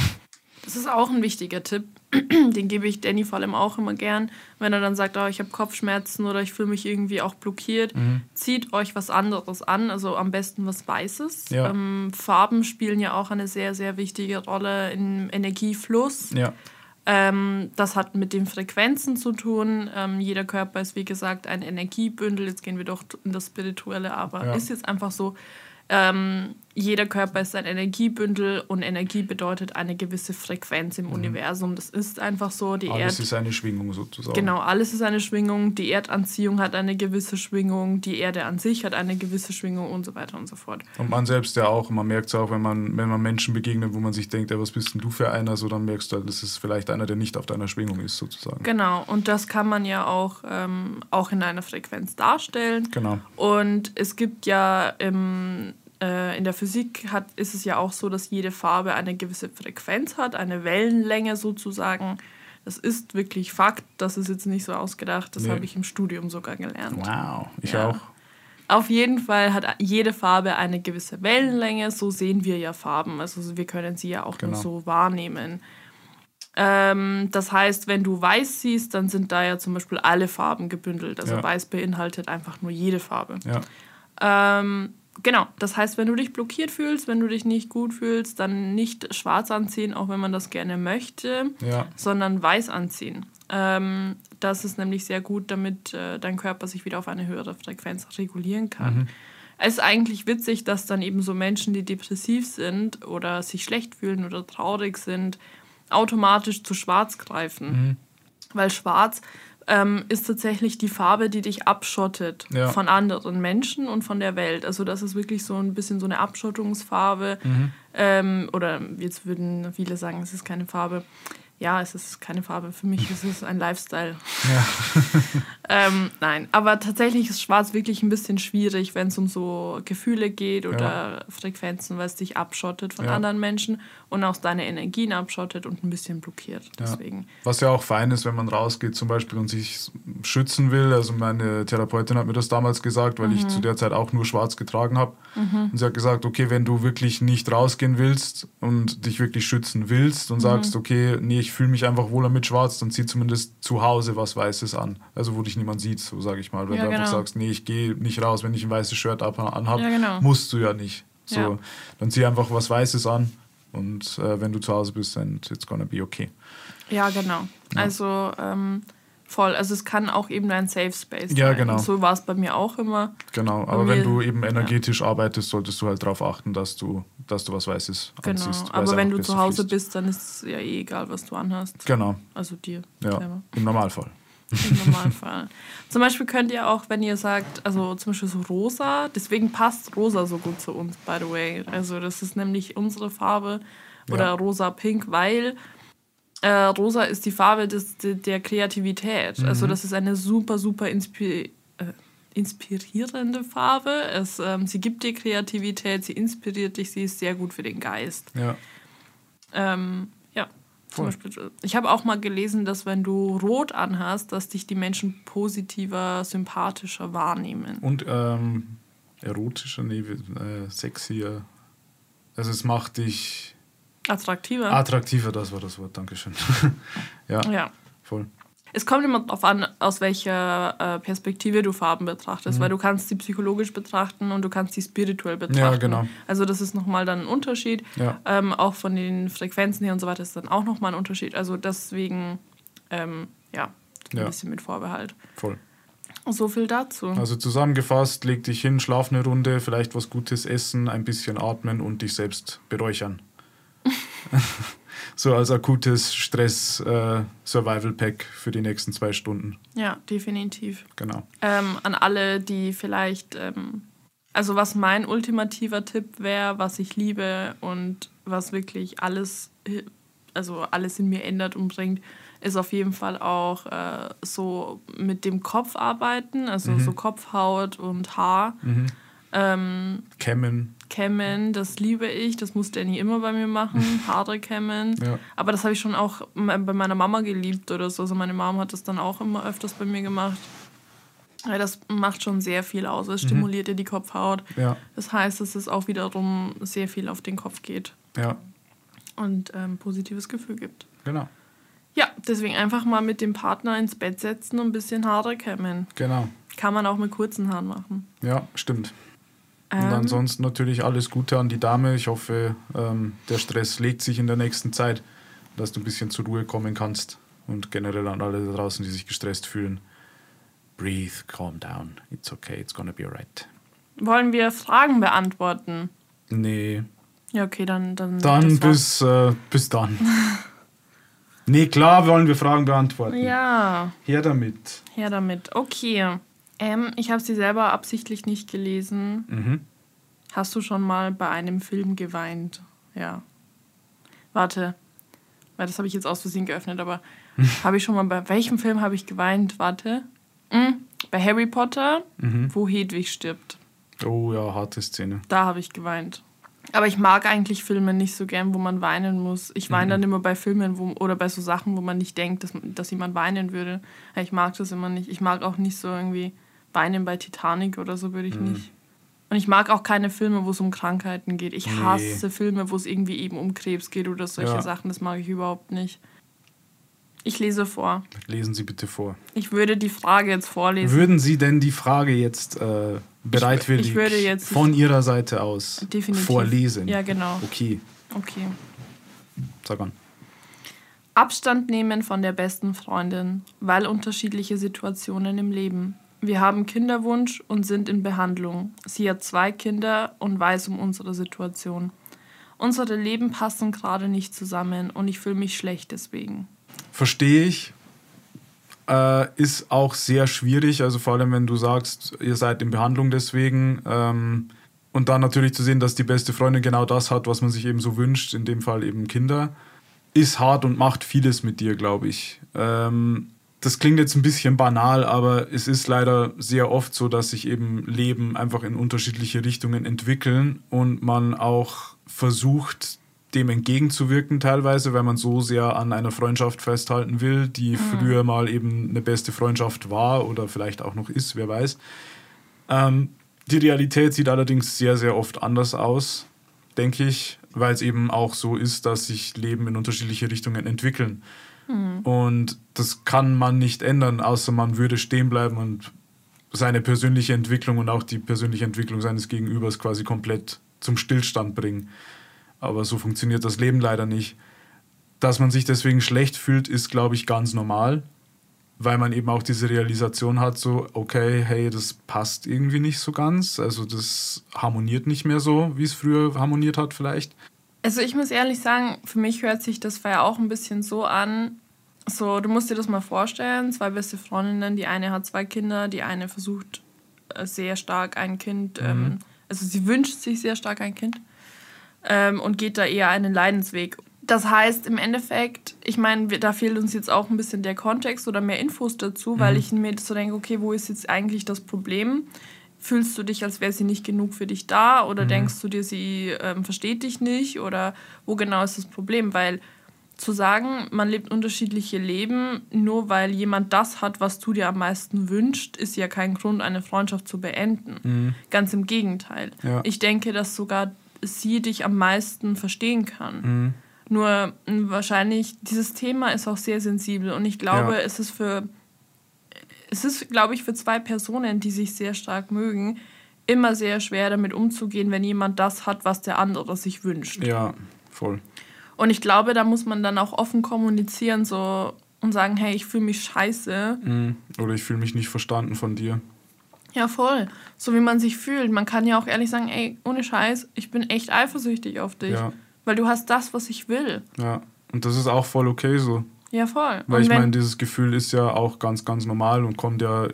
Das ist auch ein wichtiger Tipp. Den gebe ich Danny vor allem auch immer gern, wenn er dann sagt, oh, ich habe Kopfschmerzen oder ich fühle mich irgendwie auch blockiert. Mhm. Zieht euch was anderes an, also am besten was Weißes. Ja. Ähm, Farben spielen ja auch eine sehr, sehr wichtige Rolle im Energiefluss. Ja, Ähm, das hat mit den Frequenzen zu tun. Ähm, jeder Körper ist, wie gesagt, ein Energiebündel. Jetzt gehen wir doch in das Spirituelle, aber Ja. ist jetzt einfach so. Ähm, jeder Körper ist ein Energiebündel und Energie bedeutet eine gewisse Frequenz im mhm. Universum. Das ist einfach so. Die alles Erd ist eine Schwingung sozusagen. Genau, alles ist eine Schwingung. Die Erdanziehung hat eine gewisse Schwingung, die Erde an sich hat eine gewisse Schwingung und so weiter und so fort. Und man selbst ja auch, man merkt es auch, wenn man, wenn man Menschen begegnet, wo man sich denkt, ja, was bist denn du für einer, so dann merkst du halt, das ist vielleicht einer, der nicht auf deiner Schwingung ist sozusagen. Genau, und das kann man ja auch, ähm, auch in einer Frequenz darstellen. Genau. Und es gibt ja im äh, in der Physik hat, ist es ja auch so, dass jede Farbe eine gewisse Frequenz hat, eine Wellenlänge sozusagen. Das ist wirklich Fakt, das ist jetzt nicht so ausgedacht, das nee. habe ich im Studium sogar gelernt. Wow, ich ja. auch. Auf jeden Fall hat jede Farbe eine gewisse Wellenlänge, so sehen wir ja Farben, also wir können sie ja auch genau. nur so wahrnehmen. Ähm, das heißt, wenn du weiß siehst, dann sind da ja zum Beispiel alle Farben gebündelt. Also ja. weiß beinhaltet einfach nur jede Farbe. Ja. Ähm, Genau, das heißt, wenn du dich blockiert fühlst, wenn du dich nicht gut fühlst, dann nicht schwarz anziehen, auch wenn man das gerne möchte, ja. sondern weiß anziehen. Ähm, das ist nämlich sehr gut, damit äh, dein Körper sich wieder auf eine höhere Frequenz regulieren kann. Mhm. Es ist eigentlich witzig, dass dann eben so Menschen, die depressiv sind oder sich schlecht fühlen oder traurig sind, automatisch zu schwarz greifen. Mhm. Weil schwarz ähm, ist tatsächlich die Farbe, die dich abschottet ja. von anderen Menschen und von der Welt. Also das ist wirklich so ein bisschen so eine Abschottungsfarbe. Mhm. Ähm, oder jetzt würden viele sagen, es ist keine Farbe ja, es ist keine Farbe. Für mich ist es ein Lifestyle. Ja. ähm, nein, aber tatsächlich ist Schwarz wirklich ein bisschen schwierig, wenn es um so Gefühle geht oder ja. Frequenzen, weil es dich abschottet von ja. anderen Menschen und auch deine Energien abschottet und ein bisschen blockiert. Deswegen. Was ja auch fein ist, wenn man rausgeht zum Beispiel und sich schützen will. Also meine Therapeutin hat mir das damals gesagt, weil mhm. ich zu der Zeit auch nur Schwarz getragen habe. Mhm. Und sie hat gesagt, okay, wenn du wirklich nicht rausgehen willst und dich wirklich schützen willst und mhm. sagst, okay, nee, ich fühle mich einfach wohler mit Schwarz, dann zieh zumindest zu Hause was Weißes an. Also wo dich niemand sieht, so sage ich mal. Wenn ja, du einfach genau. sagst, nee, ich gehe nicht raus, wenn ich ein weißes Shirt anhabe, ja, genau. musst du ja nicht. So, ja. Dann zieh einfach was Weißes an und äh, wenn du zu Hause bist, dann it's gonna be okay. Ja, genau. Also ähm, Voll, also es kann auch eben ein Safe Space sein. Ja, genau. so war es bei mir auch immer. Genau, aber wenn du eben energetisch ja. arbeitest, solltest du halt darauf achten, dass du, dass du was Weißes genau. anziehst. Genau, aber wenn du zu Hause fließt. bist, dann ist es ja eh egal, was du anhast. Genau. Also dir. Ja, im Normalfall. Im Normalfall. zum Beispiel könnt ihr auch, wenn ihr sagt, also zum Beispiel so rosa, deswegen passt rosa so gut zu uns, by the way. Also das ist nämlich unsere Farbe oder ja. rosa-pink, weil äh, rosa ist die Farbe des, der Kreativität. Mhm. Also das ist eine super, super inspi äh, inspirierende Farbe. Es, ähm, sie gibt dir Kreativität, sie inspiriert dich, sie ist sehr gut für den Geist. Ja. Ähm, ja. Zum Beispiel, ich habe auch mal gelesen, dass wenn du rot anhast, dass dich die Menschen positiver, sympathischer wahrnehmen. Und ähm, erotischer, nee, äh, sexier. Also es macht dich Attraktiver. Attraktiver, das war das Wort, Dankeschön. ja, ja, voll. Es kommt immer darauf an, aus welcher äh, Perspektive du Farben betrachtest, mhm. weil du kannst sie psychologisch betrachten und du kannst sie spirituell betrachten. Ja, genau. Also das ist nochmal dann ein Unterschied. Ja. Ähm, auch von den Frequenzen her und so weiter ist dann auch nochmal ein Unterschied. Also deswegen, ähm, ja, ein ja. bisschen mit Vorbehalt. Voll. So viel dazu. Also zusammengefasst, leg dich hin, schlaf eine Runde, vielleicht was Gutes essen, ein bisschen atmen und dich selbst beräuchern. so als akutes Stress-Survival-Pack äh, für die nächsten zwei Stunden. Ja, definitiv. Genau. Ähm, an alle, die vielleicht, ähm, also was mein ultimativer Tipp wäre, was ich liebe und was wirklich alles, also alles in mir ändert und bringt, ist auf jeden Fall auch äh, so mit dem Kopf arbeiten, also mhm. so Kopfhaut und Haar. Mhm. Ähm, Kämmen. Kämmen, das liebe ich. Das muss Danny immer bei mir machen. Haare kämmen. Ja. Aber das habe ich schon auch bei meiner Mama geliebt oder so. Also meine Mama hat das dann auch immer öfters bei mir gemacht. Ja, das macht schon sehr viel aus. Es mhm. stimuliert dir die Kopfhaut. Ja. Das heißt, dass es auch wiederum sehr viel auf den Kopf geht. Ja. Und ähm, positives Gefühl gibt. Genau. Ja, deswegen einfach mal mit dem Partner ins Bett setzen und ein bisschen Haare kämmen. Genau. Kann man auch mit kurzen Haaren machen. Ja, stimmt. Und ähm. ansonsten natürlich alles Gute an die Dame. Ich hoffe, ähm, der Stress legt sich in der nächsten Zeit, dass du ein bisschen zur Ruhe kommen kannst. Und generell an alle da draußen, die sich gestresst fühlen. Breathe, calm down. It's okay, it's gonna be alright. Wollen wir Fragen beantworten? Nee. Ja, okay, dann. Dann, Dann bis, äh, bis dann. nee, klar wollen wir Fragen beantworten. Ja. Her damit. Her damit. Okay. Ähm, ich habe sie selber absichtlich nicht gelesen. Mhm. Hast du schon mal bei einem Film geweint? Ja. Warte. Weil das habe ich jetzt aus Versehen geöffnet, aber habe ich schon mal bei welchem Film habe ich geweint? Warte. Mhm. Bei Harry Potter, Mhm. wo Hedwig stirbt. Oh ja, harte Szene. Da habe ich geweint. Aber ich mag eigentlich Filme nicht so gern, wo man weinen muss. Ich weine Mhm. dann immer bei Filmen wo, oder bei so Sachen, wo man nicht denkt, dass, dass jemand weinen würde. Ich mag das immer nicht. Ich mag auch nicht so irgendwie weinen bei Titanic oder so würde ich Mhm. nicht. Und ich mag auch keine Filme, wo es um Krankheiten geht. Ich Nee. hasse Filme, wo es irgendwie eben um Krebs geht oder solche Ja. Sachen. Das mag ich überhaupt nicht. Ich lese vor. Lesen Sie bitte vor. Ich würde die Frage jetzt vorlesen. Würden Sie denn die Frage jetzt äh, bereitwillig ich würde jetzt- von Ihrer Seite aus Definitiv. vorlesen? Ja, genau. Okay, Okay. sag an. Abstand nehmen von der besten Freundin, weil unterschiedliche Situationen im Leben. Wir haben Kinderwunsch und sind in Behandlung. Sie hat zwei Kinder und weiß um unsere Situation. Unsere Leben passen gerade nicht zusammen und ich fühle mich schlecht deswegen. Verstehe ich. Äh, ist auch sehr schwierig, also vor allem wenn du sagst, ihr seid in Behandlung deswegen. Ähm, und dann natürlich zu sehen, dass die beste Freundin genau das hat, was man sich eben so wünscht, in dem Fall eben Kinder, ist hart und macht vieles mit dir, glaube ich. Ähm, das klingt jetzt ein bisschen banal, aber es ist leider sehr oft so, dass sich eben Leben einfach in unterschiedliche Richtungen entwickeln und man auch versucht, dem entgegenzuwirken teilweise, weil man so sehr an einer Freundschaft festhalten will, die früher mal eben eine beste Freundschaft war oder vielleicht auch noch ist, wer weiß. Ähm, die Realität sieht allerdings sehr, sehr oft anders aus, denke ich, weil es eben auch so ist, dass sich Leben in unterschiedliche Richtungen entwickeln. Und das kann man nicht ändern, außer man würde stehen bleiben und seine persönliche Entwicklung und auch die persönliche Entwicklung seines Gegenübers quasi komplett zum Stillstand bringen. Aber so funktioniert das Leben leider nicht. Dass man sich deswegen schlecht fühlt, ist, glaube ich, ganz normal, weil man eben auch diese Realisation hat, so, okay, hey, das passt irgendwie nicht so ganz. Also das harmoniert nicht mehr so, wie es früher harmoniert hat vielleicht. Also ich muss ehrlich sagen, für mich hört sich das ja auch ein bisschen so an. So, du musst dir das mal vorstellen, zwei beste Freundinnen, die eine hat zwei Kinder, die eine versucht äh, sehr stark ein Kind, ähm, also sie wünscht sich sehr stark ein Kind ähm, und geht da eher einen Leidensweg. Das heißt im Endeffekt, ich meine, da fehlt uns jetzt auch ein bisschen der Kontext oder mehr Infos dazu, weil ich mir so denke, okay, wo ist jetzt eigentlich das Problem? Fühlst du dich, als wäre sie nicht genug für dich da oder denkst du dir, sie ähm, versteht dich nicht oder wo genau ist das Problem? Weil zu sagen, man lebt unterschiedliche Leben, nur weil jemand das hat, was du dir am meisten wünschst, ist ja kein Grund, eine Freundschaft zu beenden. Ganz im Gegenteil. Ja. Ich denke, dass sogar sie dich am meisten verstehen kann. Mhm. Nur wahrscheinlich, dieses Thema ist auch sehr sensibel und ich glaube, Ja. es ist für, es ist, glaube ich, für zwei Personen, die sich sehr stark mögen, immer sehr schwer damit umzugehen, wenn jemand das hat, was der andere sich wünscht. Ja, voll. Und ich glaube, da muss man dann auch offen kommunizieren so und sagen, hey, ich fühle mich scheiße. Mhm. Oder ich fühle mich nicht verstanden von dir. Ja, voll. So wie man sich fühlt. Man kann ja auch ehrlich sagen, ey, ohne Scheiß, ich bin echt eifersüchtig auf dich. Ja. Weil du hast das, was ich will. Ja. Und das ist auch voll okay so. Ja, voll. Weil und ich meine, dieses Gefühl ist ja auch ganz, ganz normal und kommt ja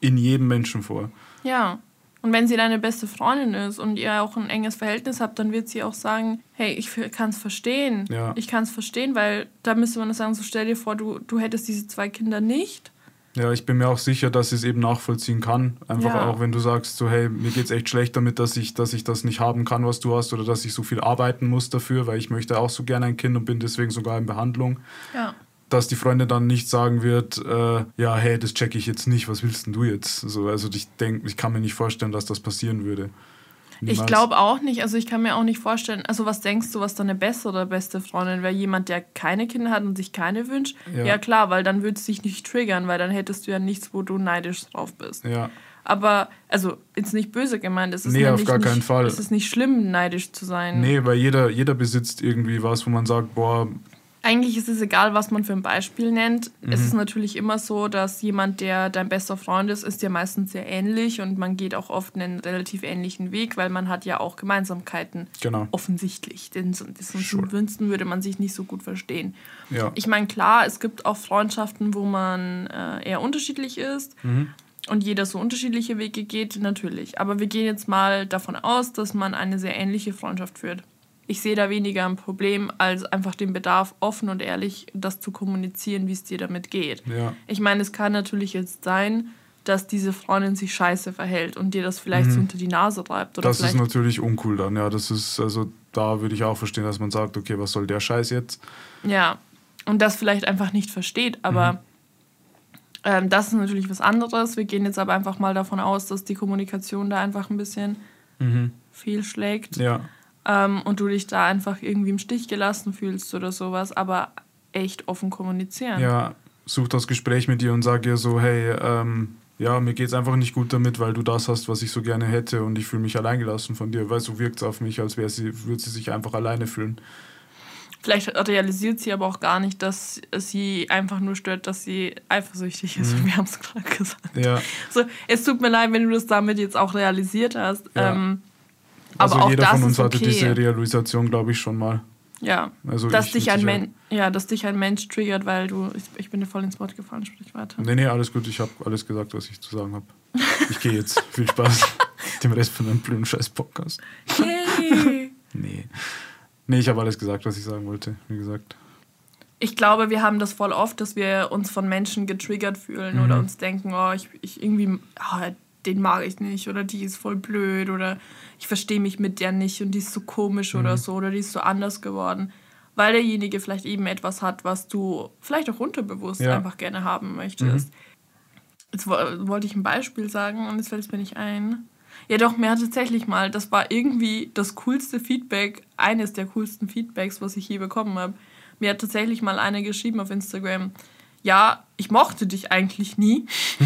in jedem Menschen vor. Ja. Und wenn sie deine beste Freundin ist und ihr auch ein enges Verhältnis habt, dann wird sie auch sagen, hey, ich kann es verstehen. Ja. Ich kann es verstehen, weil da müsste man sagen, so stell dir vor, du, du hättest diese zwei Kinder nicht. Ja, ich bin mir auch sicher, dass sie es eben nachvollziehen kann. Einfach Ja. auch, wenn du sagst, so, hey, mir geht's echt schlecht damit, dass ich, dass ich das nicht haben kann, was du hast, oder dass ich so viel arbeiten muss dafür, weil ich möchte auch so gerne ein Kind und bin deswegen sogar in Behandlung. Ja. Dass die Freundin dann nicht sagen wird, äh, ja, hey, das checke ich jetzt nicht, was willst denn du jetzt? So, also ich denke, ich kann mir nicht vorstellen, dass das passieren würde. Ich Niemals. glaube auch nicht, also ich kann mir auch nicht vorstellen, also was denkst du, was deine beste oder beste Freundin wäre? Jemand, der keine Kinder hat und sich keine wünscht? Ja. Ja, klar, weil dann würde es dich nicht triggern, weil dann hättest du ja nichts, wo du neidisch drauf bist. Ja, Aber, also, jetzt nicht böse gemeint, es ist Nee, auf gar nicht, keinen Fall. Es ist nicht schlimm, neidisch zu sein. nee, weil jeder, jeder besitzt irgendwie was, wo man sagt, boah, Eigentlich ist es egal, was man für ein Beispiel nennt. Mhm. Es ist natürlich immer so, dass jemand, der dein bester Freund ist, ist dir meistens sehr ähnlich und man geht auch oft einen relativ ähnlichen Weg, weil man hat ja auch Gemeinsamkeiten. Genau. Offensichtlich. Denn sonst Sure. wünschen würde man sich nicht so gut verstehen. Ja. Ich meine, klar, es gibt auch Freundschaften, wo man äh, eher unterschiedlich ist Mhm. und jeder so unterschiedliche Wege geht, natürlich. Aber wir gehen jetzt mal davon aus, dass man eine sehr ähnliche Freundschaft führt. Ich sehe da weniger ein Problem, als einfach den Bedarf, offen und ehrlich das zu kommunizieren, wie es dir damit geht. Ja. Ich meine, es kann natürlich jetzt sein, dass diese Freundin sich scheiße verhält und dir das vielleicht so unter die Nase reibt. Oder Mhm. Das ist natürlich uncool dann, ja. Das ist, also da würde ich auch verstehen, dass man sagt, okay, was soll der Scheiß jetzt? Ja, und das vielleicht einfach nicht versteht, aber Mhm. ähm, das ist natürlich was anderes. Wir gehen jetzt aber einfach mal davon aus, dass die Kommunikation da einfach ein bisschen fehlschlägt Ja. Ähm, und du dich da einfach irgendwie im Stich gelassen fühlst oder sowas, aber echt offen kommunizieren. Ja, such das Gespräch mit ihr und sag ihr so, hey, ähm, ja, mir geht's einfach nicht gut damit, weil du das hast, was ich so gerne hätte und ich fühle mich alleingelassen von dir, weil so wirkt's auf mich, als wäre sie, würde sie sich einfach alleine fühlen. Vielleicht realisiert sie aber auch gar nicht, dass es sie einfach nur stört, dass sie eifersüchtig ist. Mhm. Wir haben es gerade gesagt. Ja, So, es tut mir leid, wenn du das damit jetzt auch realisiert hast. Ja. Ähm, aber auch jeder von uns hatte okay. diese Realisation, glaube ich, schon mal. Ja, Also dass ich dich, ein. Men ja, dass dich ein Mensch triggert, weil du. Ich, ich bin dir voll ins Wort gefallen, sprich weiter. Nee, nee, alles gut, ich habe alles gesagt, was ich zu sagen habe. Ich gehe jetzt. Viel Spaß. Dem Rest von einem blöden Scheiß-Podcast. Yay! Nee. Nee, ich habe alles gesagt, was ich sagen wollte, wie gesagt. ich glaube, wir haben das voll oft, dass wir uns von Menschen getriggert fühlen Mhm. oder uns denken, oh, ich, ich irgendwie, ah, den mag ich nicht oder die ist voll blöd oder ich verstehe mich mit der nicht und die ist so komisch Mhm. oder so oder die ist so anders geworden. Weil derjenige vielleicht eben etwas hat, was du vielleicht auch unterbewusst Ja. Mhm. einfach gerne haben möchtest. Jetzt wo- wollte ich ein Beispiel sagen und jetzt fällt es mir nicht ein. Ja, doch, mir hat tatsächlich mal, das war irgendwie das coolste Feedback, eines der coolsten Feedbacks, was ich je bekommen habe. Mir hat tatsächlich mal eine geschrieben auf Instagram, ja, ich mochte dich eigentlich nie.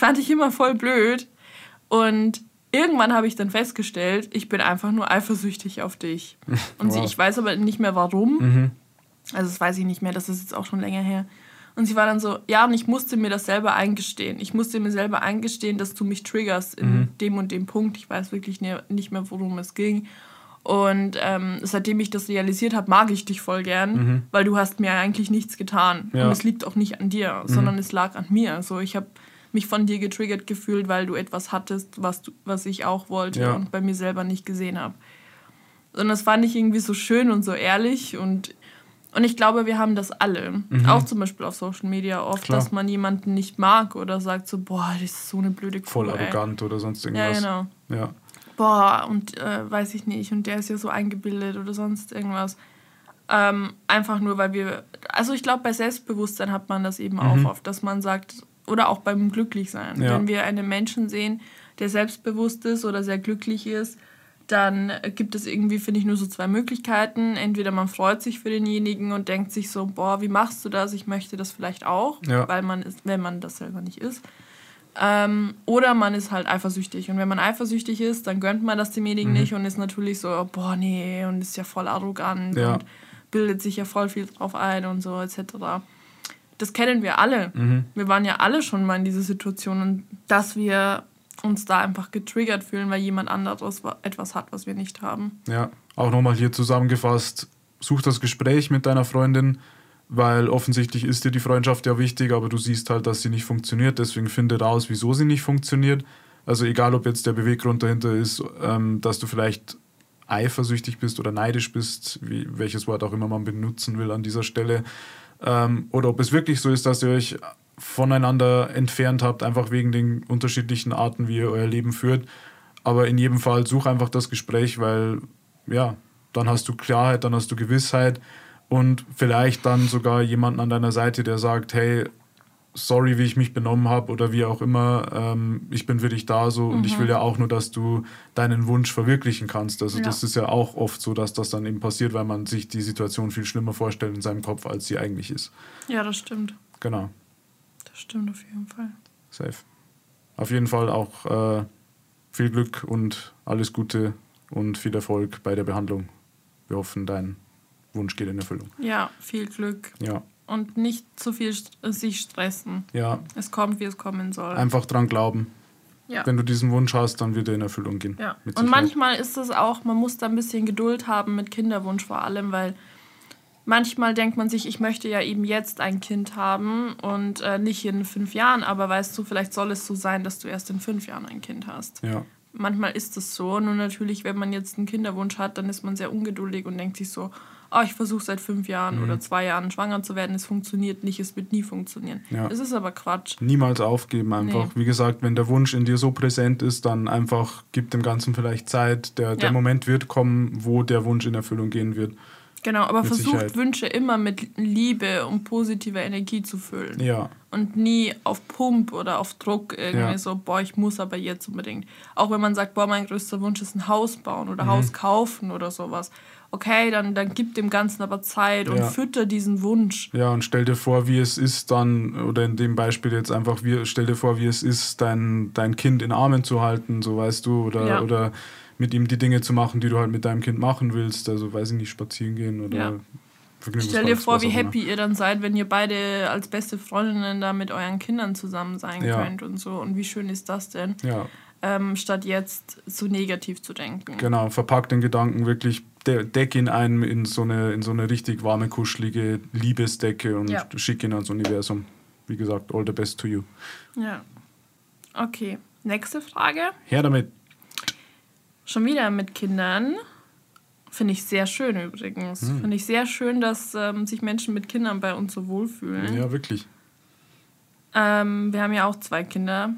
ich fand dich immer voll blöd. Und irgendwann habe ich dann festgestellt, ich bin einfach nur eifersüchtig auf dich. Und sie, Wow. ich weiß aber nicht mehr warum. Mhm. Also das weiß ich nicht mehr, das ist jetzt auch schon länger her. Und sie war dann so, ja, und ich musste mir das selber eingestehen. Ich musste mir selber eingestehen, dass du mich triggerst in dem und dem Punkt. Ich weiß wirklich ne- nicht mehr, worum es ging. Und ähm, seitdem ich das realisiert habe, mag ich dich voll gern, weil du hast mir eigentlich nichts getan. Ja. Und es liegt auch nicht an dir, sondern es lag an mir. Also ich habe mich von dir getriggert gefühlt, weil du etwas hattest, was, du, was ich auch wollte Ja. und bei mir selber nicht gesehen habe. Und das fand ich irgendwie so schön und so ehrlich und und ich glaube, wir haben das alle. Auch zum Beispiel auf Social Media oft, Mhm. Klar. dass man jemanden nicht mag oder sagt so, boah, das ist so eine blöde Kuh. Voll ey. arrogant oder sonst Ja, irgendwas. genau. Ja, Boah, und äh, weiß ich nicht, und der ist ja so eingebildet oder sonst irgendwas. Ähm, einfach nur, weil wir, also ich glaube, bei Selbstbewusstsein hat man das eben auch oft, dass man sagt, oder auch beim Glücklichsein. Ja. Wenn wir einen Menschen sehen, der selbstbewusst ist oder sehr glücklich ist, dann gibt es irgendwie, finde ich, nur so zwei Möglichkeiten. Entweder man freut sich für denjenigen und denkt sich so, boah, wie machst du das? Ich möchte das vielleicht auch, Ja. weil man ist, wenn man das selber nicht ist. Ähm, oder man ist halt eifersüchtig. Und wenn man eifersüchtig ist, dann gönnt man das demjenigen nicht und ist natürlich so, boah, nee, und ist ja voll arrogant Ja. und bildet sich ja voll viel drauf ein und so, etc. Das kennen wir alle. Wir waren ja alle schon mal in dieser Situation, und dass wir uns da einfach getriggert fühlen, weil jemand anderes wa- etwas hat, was wir nicht haben. ja. Auch nochmal hier zusammengefasst, such das Gespräch mit deiner Freundin, weil offensichtlich ist dir die Freundschaft ja wichtig, aber du siehst halt, dass sie nicht funktioniert, deswegen finde raus, wieso sie nicht funktioniert. Also egal, ob jetzt der Beweggrund dahinter ist, ähm, dass du vielleicht eifersüchtig bist oder neidisch bist, wie, welches Wort auch immer man benutzen will an dieser Stelle, ähm, oder ob es wirklich so ist, dass ihr euch voneinander entfernt habt, einfach wegen den unterschiedlichen Arten, wie ihr euer Leben führt. Aber in jedem Fall such einfach das Gespräch, weil ja, dann hast du Klarheit, dann hast du Gewissheit und vielleicht dann sogar jemanden an deiner Seite, der sagt, hey, sorry, wie ich mich benommen habe oder wie auch immer, ähm, ich bin für dich da so und ich will ja auch nur, dass du deinen Wunsch verwirklichen kannst. Also Ja. das ist ja auch oft so, dass das dann eben passiert, weil man sich die Situation viel schlimmer vorstellt in seinem Kopf, als sie eigentlich ist. Ja, das stimmt. Genau, Das stimmt auf jeden Fall. safe. Auf jeden Fall auch äh, viel Glück und alles Gute und viel Erfolg bei der Behandlung. Wir hoffen, dein Wunsch geht in Erfüllung. Ja, viel Glück. Ja. Und nicht zu viel st sich stressen. Ja. Es kommt, wie es kommen soll. Einfach dran glauben. Ja. Wenn du diesen Wunsch hast, dann wird er in Erfüllung gehen. Ja. Und manchmal ist es auch, man muss da ein bisschen Geduld haben mit Kinderwunsch vor allem, weil manchmal denkt man sich, ich möchte ja eben jetzt ein Kind haben und äh, nicht in fünf Jahren, aber weißt du, vielleicht soll es so sein, dass du erst in fünf Jahren ein Kind hast. Ja. Manchmal ist es so. Nur natürlich, wenn man jetzt einen Kinderwunsch hat, dann ist man sehr ungeduldig und denkt sich so, oh, ich versuche seit fünf Jahren Mhm. oder zwei Jahren schwanger zu werden, es funktioniert nicht, es wird nie funktionieren. Ja. Das ist aber Quatsch. Niemals aufgeben einfach. Nee. Wie gesagt, wenn der Wunsch in dir so präsent ist, dann einfach gib dem Ganzen vielleicht Zeit. Der, der Ja. Moment wird kommen, wo der Wunsch in Erfüllung gehen wird. Genau, aber Mit versucht Sicherheit. Wünsche immer mit Liebe und positiver Energie zu füllen. Ja. Und nie auf Pump oder auf Druck irgendwie Ja. so, boah, ich muss aber jetzt unbedingt. Auch wenn man sagt, boah, mein größter Wunsch ist ein Haus bauen Mhm. oder Haus kaufen oder sowas. Okay, dann, dann gib dem Ganzen aber Zeit und Ja. fütter diesen Wunsch. Ja, und stell dir vor, wie es ist dann, oder in dem Beispiel jetzt einfach, wie, stell dir vor, wie es ist, dein, dein Kind in Armen zu halten, so weißt du, oder, Ja. oder mit ihm die Dinge zu machen, die du halt mit deinem Kind machen willst. Also weiß ich nicht, spazieren gehen oder Ja. Stell dir vor, wie happy ihr dann seid, wenn ihr beide als beste Freundinnen da mit euren Kindern zusammen sein Ja. könnt und so. Und wie schön ist das denn? Ja, Ähm, statt jetzt so negativ zu denken. genau. Verpack den Gedanken wirklich, de deck ihn ein in so, eine, in so eine richtig warme, kuschelige Liebesdecke und Ja. schick ihn ans Universum. Wie gesagt, all the best to you. Ja. Okay, nächste Frage. Her damit. Schon wieder mit Kindern. Finde ich sehr schön übrigens. Hm. Finde ich sehr schön, dass ähm, sich Menschen mit Kindern bei uns so wohlfühlen. Ja, wirklich. Ähm, wir haben ja auch zwei Kinder.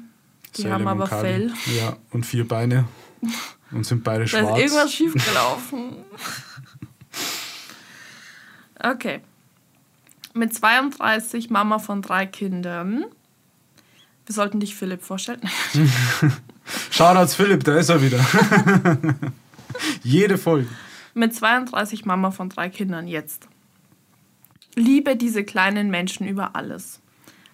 Die Salem haben aber. Fell. Ja, und vier Beine. Und sind beide Da schwarz. ist irgendwas schiefgelaufen. okay. Mit 32, Mama von drei Kindern. Wir sollten dich Philipp vorstellen. Shoutouts Philipp, da ist er wieder. Jede Folge. Mit 32 Mama von drei Kindern jetzt. Liebe diese kleinen Menschen über alles.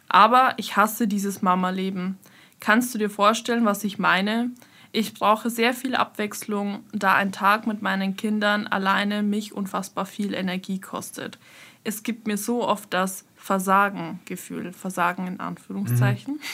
Aber ich hasse dieses Mama-Leben. Kannst du dir vorstellen, was ich meine? Ich brauche sehr viel Abwechslung, da ein Tag mit meinen Kindern alleine mich unfassbar viel Energie kostet. Es gibt mir so oft das Versagen-Gefühl. Versagen in Anführungszeichen.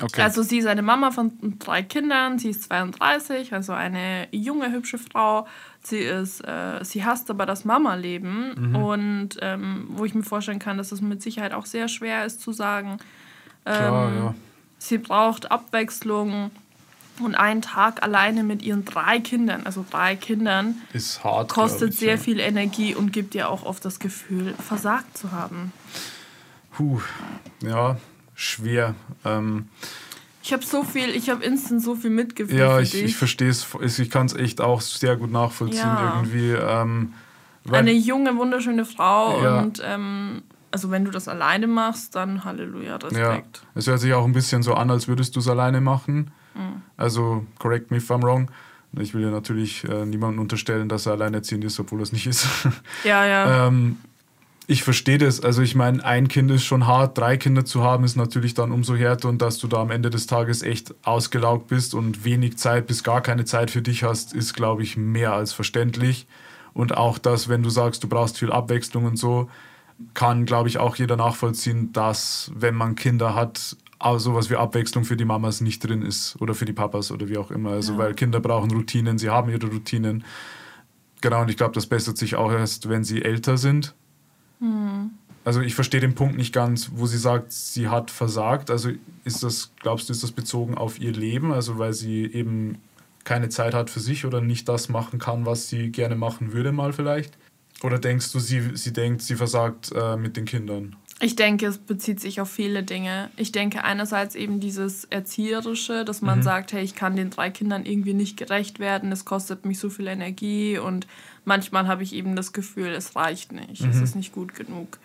Okay. Also sie ist eine Mama von drei Kindern, sie ist 32, also eine junge, hübsche Frau. Sie ist, äh, sie hasst aber das Mama-Leben und ähm, wo ich mir vorstellen kann, dass es mit Sicherheit auch sehr schwer ist zu sagen. Klar, ähm, ja. Sie braucht Abwechslung und einen Tag alleine mit ihren drei Kindern, also drei Kindern, Ist hart. kostet ich, sehr ja. viel Energie und gibt ihr auch oft das Gefühl, versagt zu haben. Puh. Ja, schwer. Ähm, Ich habe so viel, ich habe instant so viel Mitgefühl ja, ich, ich verstehe es. Ich kann es echt auch sehr gut nachvollziehen Ja. irgendwie. Ähm, eine junge, wunderschöne Frau Ja. und ähm, also wenn du das alleine machst, dann Halleluja, Ja, Respekt. es hört sich auch ein bisschen so an, als würdest du es alleine machen. Mhm. Also, correct me if I'm wrong. Ich will ja natürlich äh, niemandem unterstellen, dass er alleinerziehend ist, obwohl es nicht ist. Ja, ja. ähm, ich verstehe das. Also, ich meine, ein Kind ist schon hart, drei Kinder zu haben, ist natürlich dann umso härter und dass du da am Ende des Tages echt ausgelaugt bist und wenig Zeit bis gar keine Zeit für dich hast, ist, glaube ich, mehr als verständlich. Und auch das, wenn du sagst, du brauchst viel Abwechslung und so, kann, glaube ich, auch jeder nachvollziehen, dass, wenn man Kinder hat, sowas wie Abwechslung für die Mamas nicht drin ist oder für die Papas oder wie auch immer. Also, Ja. weil Kinder brauchen Routinen, sie haben ihre Routinen. Genau, und ich glaube, das bessert sich auch erst, wenn sie älter sind. Also ich verstehe den Punkt nicht ganz, wo sie sagt, sie hat versagt. Also ist das, glaubst du, ist das bezogen auf ihr Leben? Also weil sie eben keine Zeit hat für sich oder nicht das machen kann, was sie gerne machen würde mal vielleicht? Oder denkst du, sie, sie denkt, sie versagt äh, mit den Kindern? Ich denke, es bezieht sich auf viele Dinge. Ich denke einerseits eben dieses Erzieherische, dass man Mhm. sagt, hey, ich kann den drei Kindern irgendwie nicht gerecht werden, es kostet mich so viel Energie und manchmal habe ich eben das Gefühl, es reicht nicht, es Mhm. ist nicht gut genug.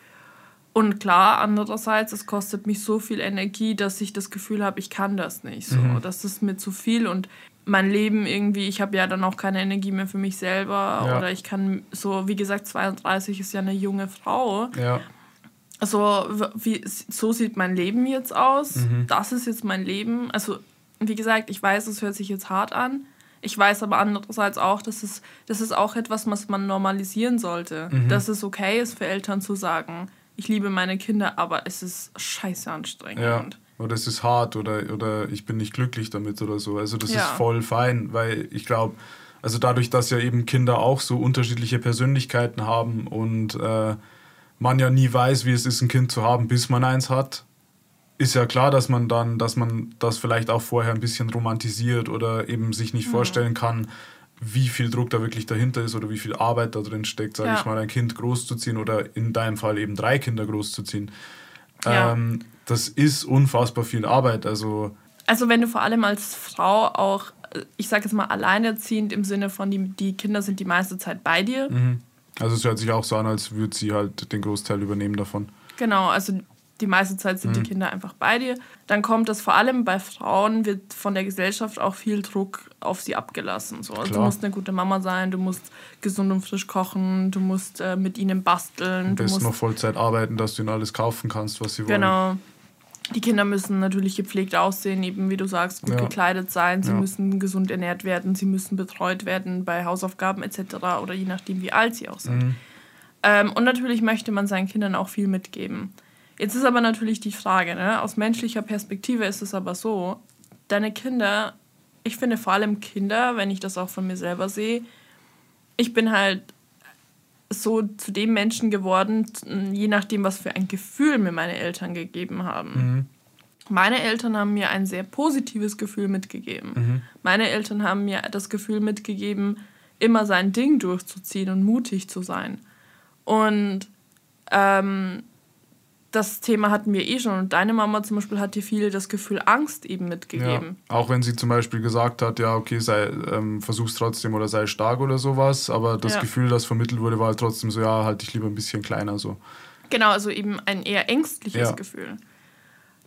Und klar, andererseits, es kostet mich so viel Energie, dass ich das Gefühl habe, ich kann das nicht. So, Mhm. das ist mir zu viel und mein Leben irgendwie, ich habe ja dann auch keine Energie mehr für mich selber Ja. oder ich kann so, wie gesagt, 32 ist ja eine junge Frau. Ja, Also, wie, so sieht mein Leben jetzt aus. Mhm. Das ist jetzt mein Leben. Also, wie gesagt, ich weiß, es hört sich jetzt hart an. Ich weiß aber andererseits auch, dass es, das ist auch etwas, was man normalisieren sollte. Mhm. Dass es okay ist für Eltern zu sagen, ich liebe meine Kinder, aber es ist scheiße anstrengend. Ja. Oder es ist hart oder, oder ich bin nicht glücklich damit oder so. Also das ja. ist voll fein, weil ich glaube, also dadurch, dass ja eben Kinder auch so unterschiedliche Persönlichkeiten haben und äh, man ja nie weiß, wie es ist, ein Kind zu haben, bis man eins hat, ist ja klar, dass man dann, dass man das vielleicht auch vorher ein bisschen romantisiert oder eben sich nicht mhm. vorstellen kann, wie viel Druck da wirklich dahinter ist oder wie viel Arbeit da drin steckt, sage ja. ich mal, ein Kind großzuziehen oder in deinem Fall eben drei Kinder großzuziehen. Ja. Ähm, das ist unfassbar viel Arbeit. Also, also wenn du vor allem als Frau auch, ich sage jetzt mal, alleinerziehend im Sinne von, die, die Kinder sind die meiste Zeit bei dir. Mhm. Also es hört sich auch so an, als würde sie halt den Großteil übernehmen davon. Genau, also die meiste Zeit sind mhm. die Kinder einfach bei dir. Dann kommt das vor allem bei Frauen, wird von der Gesellschaft auch viel Druck auf sie abgelassen. So. Also du musst eine gute Mama sein, du musst gesund und frisch kochen, du musst äh, mit ihnen basteln. Am besten musst noch Vollzeit arbeiten, dass du ihnen alles kaufen kannst, was sie wollen. Genau. Die Kinder müssen natürlich gepflegt aussehen, eben wie du sagst, gut ja. gekleidet sein, sie ja. müssen gesund ernährt werden, sie müssen betreut werden bei Hausaufgaben etc. oder je nachdem, wie alt sie auch sind. Mhm. Ähm, und natürlich möchte man seinen Kindern auch viel mitgeben. Jetzt ist aber natürlich die Frage, ne? aus menschlicher Perspektive ist es aber so, deine Kinder, ich finde vor allem Kinder, wenn ich das auch von mir selber sehe, ich bin halt so zu dem Menschen geworden, je nachdem, was für ein Gefühl mir meine Eltern gegeben haben. Mhm. Meine Eltern haben mir ein sehr positives Gefühl mitgegeben. Mhm. Meine Eltern haben mir das Gefühl mitgegeben, immer sein Ding durchzuziehen und mutig zu sein. Und ähm, das Thema hatten wir eh schon. Und deine Mama zum Beispiel hat dir viel das Gefühl Angst eben mitgegeben. Ja, auch wenn sie zum Beispiel gesagt hat, ja, okay, sei, ähm, versuch's trotzdem oder sei stark oder sowas, aber das ja. Gefühl, das vermittelt wurde, war halt trotzdem so, ja, halt dich lieber ein bisschen kleiner so. Genau, also eben ein eher ängstliches ja. Gefühl.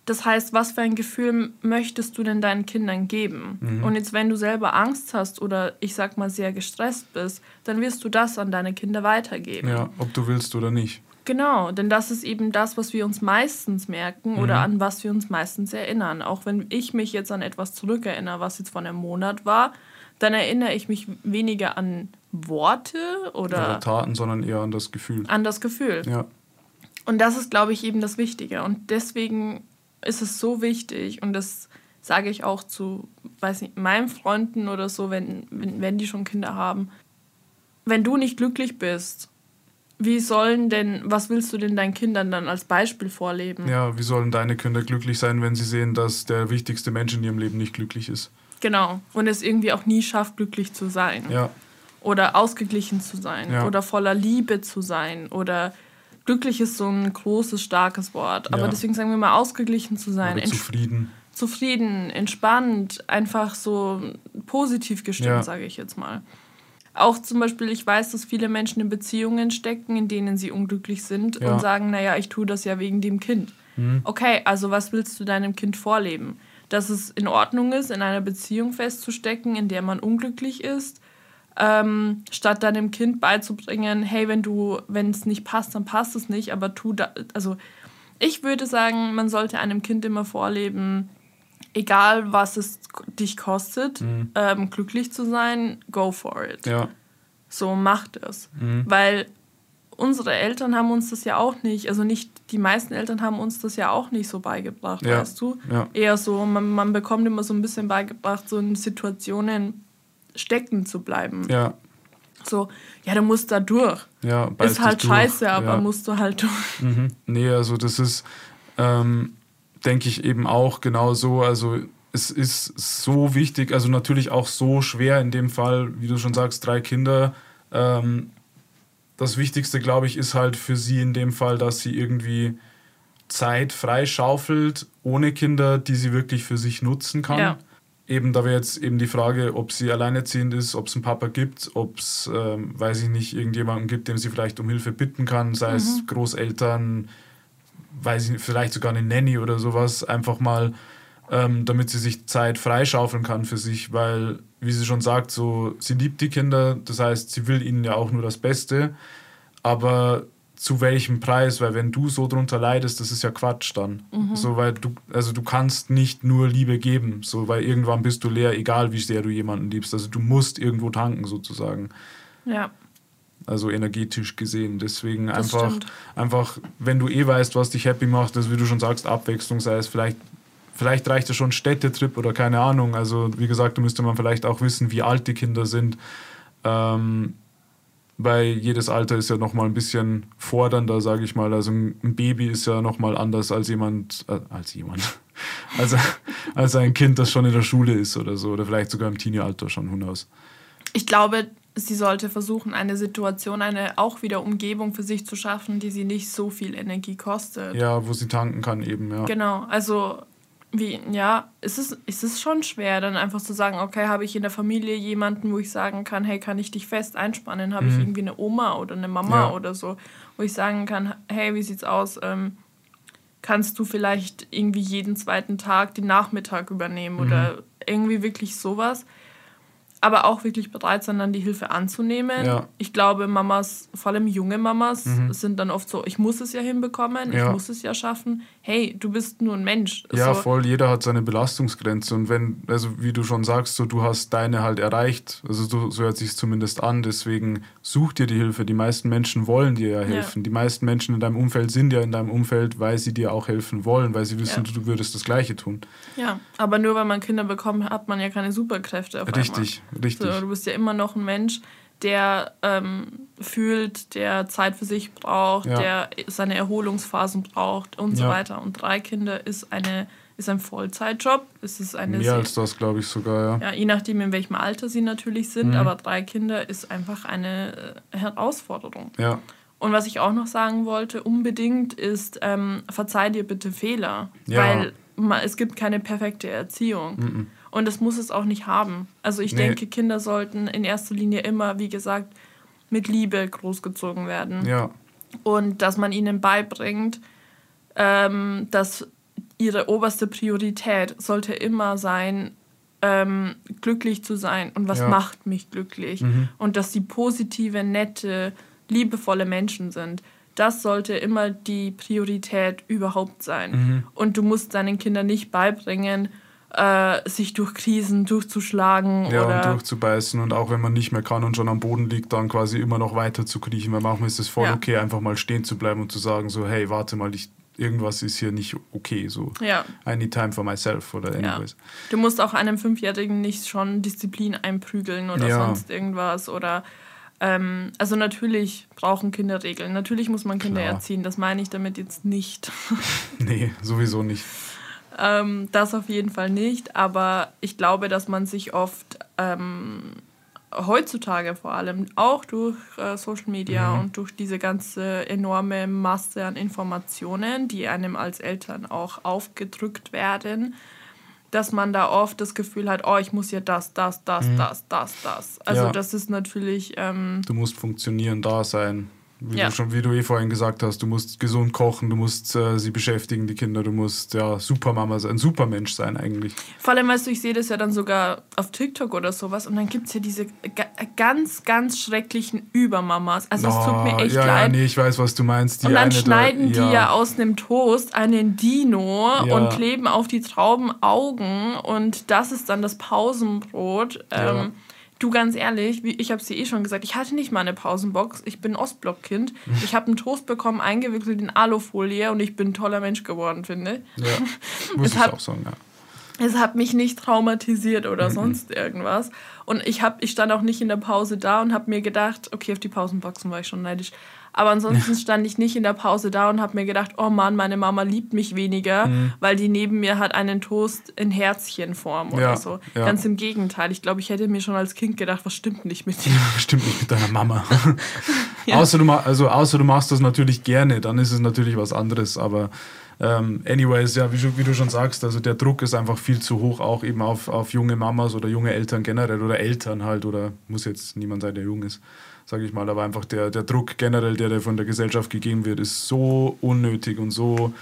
Das heißt, was für ein Gefühl möchtest du denn deinen Kindern geben? Mhm. Und jetzt, wenn du selber Angst hast oder ich sag mal sehr gestresst bist, dann wirst du das an deine Kinder weitergeben. Ja, ob du willst oder nicht. Genau, denn das ist eben das, was wir uns meistens merken mhm. oder an was wir uns meistens erinnern. Auch wenn ich mich jetzt an etwas zurückerinnere, was jetzt vor einem Monat war, dann erinnere ich mich weniger an Worte oder ja, Taten, sondern eher an das Gefühl. An das Gefühl. Ja. Und das ist, glaube ich, eben das Wichtige. Und deswegen ist es so wichtig und das sage ich auch zu, weiß nicht, meinen Freunden oder so, wenn, wenn, wenn die schon Kinder haben. Wenn du nicht glücklich bist wie sollen denn, was willst du denn deinen Kindern dann als Beispiel vorleben? Ja, wie sollen deine Kinder glücklich sein, wenn sie sehen, dass der wichtigste Mensch in ihrem Leben nicht glücklich ist? Genau. Und es irgendwie auch nie schafft, glücklich zu sein. Ja. Oder ausgeglichen zu sein. Ja. Oder voller Liebe zu sein. Oder glücklich ist so ein großes, starkes Wort. Aber ja. deswegen sagen wir mal, ausgeglichen zu sein. Oder zufrieden. Zufrieden, entspannt, einfach so positiv gestimmt, sage ich jetzt mal. Auch zum Beispiel, ich weiß, dass viele Menschen in Beziehungen stecken, in denen sie unglücklich sind ja. und sagen, naja, ich tue das ja wegen dem Kind. Mhm. Okay, also was willst du deinem Kind vorleben? Dass es in Ordnung ist, in einer Beziehung festzustecken, in der man unglücklich ist, ähm, statt deinem Kind beizubringen, hey, wenn du, wenn es nicht passt, dann passt es nicht, aber tu da, also ich würde sagen, man sollte einem Kind immer vorleben, egal was es dich kostet, mhm. ähm, glücklich zu sein, go for it. Ja. So macht es. Mhm. Weil unsere Eltern haben uns das ja auch nicht, also nicht, die meisten Eltern haben uns das ja auch nicht so beigebracht, ja. weißt du? Ja. Eher so, man, man bekommt immer so ein bisschen beigebracht, so in Situationen stecken zu bleiben. Ja. So, ja, du musst da durch. Ja, ist halt scheiße, aber ja. musst du halt durch. Mhm. Nee, also das ist, ähm, denke ich eben auch genau so. Also es ist so wichtig, also natürlich auch so schwer in dem Fall, wie du schon sagst, drei Kinder. Ähm, das Wichtigste, glaube ich, ist halt für sie in dem Fall, dass sie irgendwie Zeit freischaufelt ohne Kinder, die sie wirklich für sich nutzen kann. Ja. Eben, da wäre jetzt eben die Frage, ob sie alleinerziehend ist, ob es einen Papa gibt, ob es, ähm, weiß ich nicht, irgendjemanden gibt, dem sie vielleicht um Hilfe bitten kann, sei mhm. es Großeltern, weiß ich vielleicht sogar eine Nanny oder sowas, einfach mal, ähm, damit sie sich Zeit freischaufeln kann für sich, weil, wie sie schon sagt, so, sie liebt die Kinder, das heißt, sie will ihnen ja auch nur das Beste, aber zu welchem Preis, weil wenn du so drunter leidest, das ist ja Quatsch dann. Mhm. So, weil du, also du kannst nicht nur Liebe geben, so, weil irgendwann bist du leer, egal wie sehr du jemanden liebst. Also du musst irgendwo tanken sozusagen. Ja. Also energetisch gesehen. Deswegen das einfach, einfach, wenn du eh weißt, was dich happy macht, also wie du schon sagst, Abwechslung sei es vielleicht vielleicht reicht es schon Städtetrip oder keine Ahnung. Also wie gesagt, da müsste man vielleicht auch wissen, wie alt die Kinder sind. Ähm, weil jedes Alter ist ja nochmal ein bisschen fordernder, sage ich mal. Also ein Baby ist ja nochmal anders als jemand, äh, als jemand, also als ein Kind, das schon in der Schule ist oder so, oder vielleicht sogar im Teenie-Alter schon, knows. Ich glaube, sie sollte versuchen, eine Situation, eine auch wieder Umgebung für sich zu schaffen, die sie nicht so viel Energie kostet. Ja, wo sie tanken kann eben, ja. Genau, also wie, ja, es ist, es ist schon schwer, dann einfach zu sagen, okay, habe ich in der Familie jemanden, wo ich sagen kann, hey, kann ich dich fest einspannen? Habe mhm. ich irgendwie eine Oma oder eine Mama ja. oder so, wo ich sagen kann, hey, wie sieht's aus? Ähm, kannst du vielleicht irgendwie jeden zweiten Tag den Nachmittag übernehmen mhm. oder irgendwie wirklich sowas? Aber auch wirklich bereit sein, dann die Hilfe anzunehmen. Ja. Ich glaube, Mamas, vor allem junge Mamas, mhm. sind dann oft so, ich muss es ja hinbekommen, ja. ich muss es ja schaffen. Hey, du bist nur ein Mensch. Ja, so. voll, jeder hat seine Belastungsgrenze und wenn, also wie du schon sagst, so du hast deine halt erreicht, also so, so hört sich zumindest an, deswegen such dir die Hilfe. Die meisten Menschen wollen dir ja helfen. Ja. Die meisten Menschen in deinem Umfeld sind ja in deinem Umfeld, weil sie dir auch helfen wollen, weil sie wissen, du würdest das Gleiche tun. Ja, aber nur weil man Kinder bekommt, hat man ja keine Superkräfte auf Richtig. Einmal. Richtig. So, du bist ja immer noch ein Mensch, der ähm, fühlt, der Zeit für sich braucht, ja. der seine Erholungsphasen braucht und ja. so weiter. Und drei Kinder ist eine ist ein Vollzeitjob. Es ist eine Mehr als das, glaube ich sogar, ja. Ja, je nachdem, in welchem Alter sie natürlich sind, mhm. aber drei Kinder ist einfach eine äh, Herausforderung. Ja. Und was ich auch noch sagen wollte, unbedingt ist, ähm, verzeih dir bitte Fehler. Ja. Weil es gibt keine perfekte Erziehung. Mhm. Und das muss es auch nicht haben. Also ich nee. denke, Kinder sollten in erster Linie immer, wie gesagt, mit Liebe großgezogen werden. Ja. Und dass man ihnen beibringt, ähm, dass ihre oberste Priorität sollte immer sein, ähm, glücklich zu sein und was ja. macht mich glücklich. Mhm. Und dass sie positive, nette, liebevolle Menschen sind. Das sollte immer die Priorität überhaupt sein. Mhm. Und du musst deinen Kindern nicht beibringen, äh, sich durch Krisen durchzuschlagen. Ja, oder und durchzubeißen und auch wenn man nicht mehr kann und schon am Boden liegt, dann quasi immer noch weiter zu kriechen. Weil manchmal ist es voll ja. okay, einfach mal stehen zu bleiben und zu sagen, so, hey, warte mal, ich, irgendwas ist hier nicht okay. So, ja. I need time for myself oder anyways. Ja. Du musst auch einem Fünfjährigen nicht schon Disziplin einprügeln oder ja. sonst irgendwas oder ähm, also natürlich brauchen Kinder Regeln. Natürlich muss man Kinder Klar. erziehen. Das meine ich damit jetzt nicht. nee, sowieso nicht. Ähm, das auf jeden Fall nicht, aber ich glaube, dass man sich oft ähm, heutzutage vor allem auch durch äh, Social Media mhm. und durch diese ganze enorme Masse an Informationen, die einem als Eltern auch aufgedrückt werden, dass man da oft das Gefühl hat, oh, ich muss ja das, das, das, mhm. das, das, das. Also ja. das ist natürlich. Ähm, du musst funktionieren, da sein. Wie, ja. du schon, wie du eh vorhin gesagt hast, du musst gesund kochen, du musst äh, sie beschäftigen, die Kinder, du musst ja Supermama sein, Supermensch sein eigentlich. Vor allem, weißt du, ich sehe das ja dann sogar auf TikTok oder sowas und dann gibt es ja diese ganz, ganz schrecklichen Übermamas. Also es tut mir echt ja, leid. Ja, nee, ich weiß, was du meinst. Und dann schneiden da, ja. die ja aus einem Toast einen Dino ja. und kleben auf die Trauben Augen und das ist dann das Pausenbrot. Ähm, Du ganz ehrlich, wie ich habe es dir eh schon gesagt, ich hatte nicht mal eine Pausenbox. Ich bin Ostblockkind. Ich habe einen Toast bekommen, eingewickelt in Alufolie und ich bin ein toller Mensch geworden, finde ich. Ja, muss ich auch sagen, ja. Es hat mich nicht traumatisiert oder mhm. sonst irgendwas. Und ich, hab, ich stand auch nicht in der Pause da und habe mir gedacht, okay, auf die Pausenboxen war ich schon neidisch. Aber ansonsten stand ich nicht in der Pause da und habe mir gedacht, oh Mann, meine Mama liebt mich weniger, mhm. weil die neben mir hat einen Toast in Herzchenform oder ja, so. Ja. Ganz im Gegenteil. Ich glaube, ich hätte mir schon als Kind gedacht, was stimmt nicht mit dir? was stimmt nicht mit deiner Mama? außer, du, also, außer du machst das natürlich gerne, dann ist es natürlich was anderes. Aber ähm, anyways, ja, wie, wie, du schon sagst, also der Druck ist einfach viel zu hoch, auch eben auf, auf junge Mamas oder junge Eltern generell oder Eltern halt oder muss jetzt niemand sein, der jung ist sage ich mal. Aber einfach der, der Druck generell, der, der von der Gesellschaft gegeben wird, ist so unnötig und so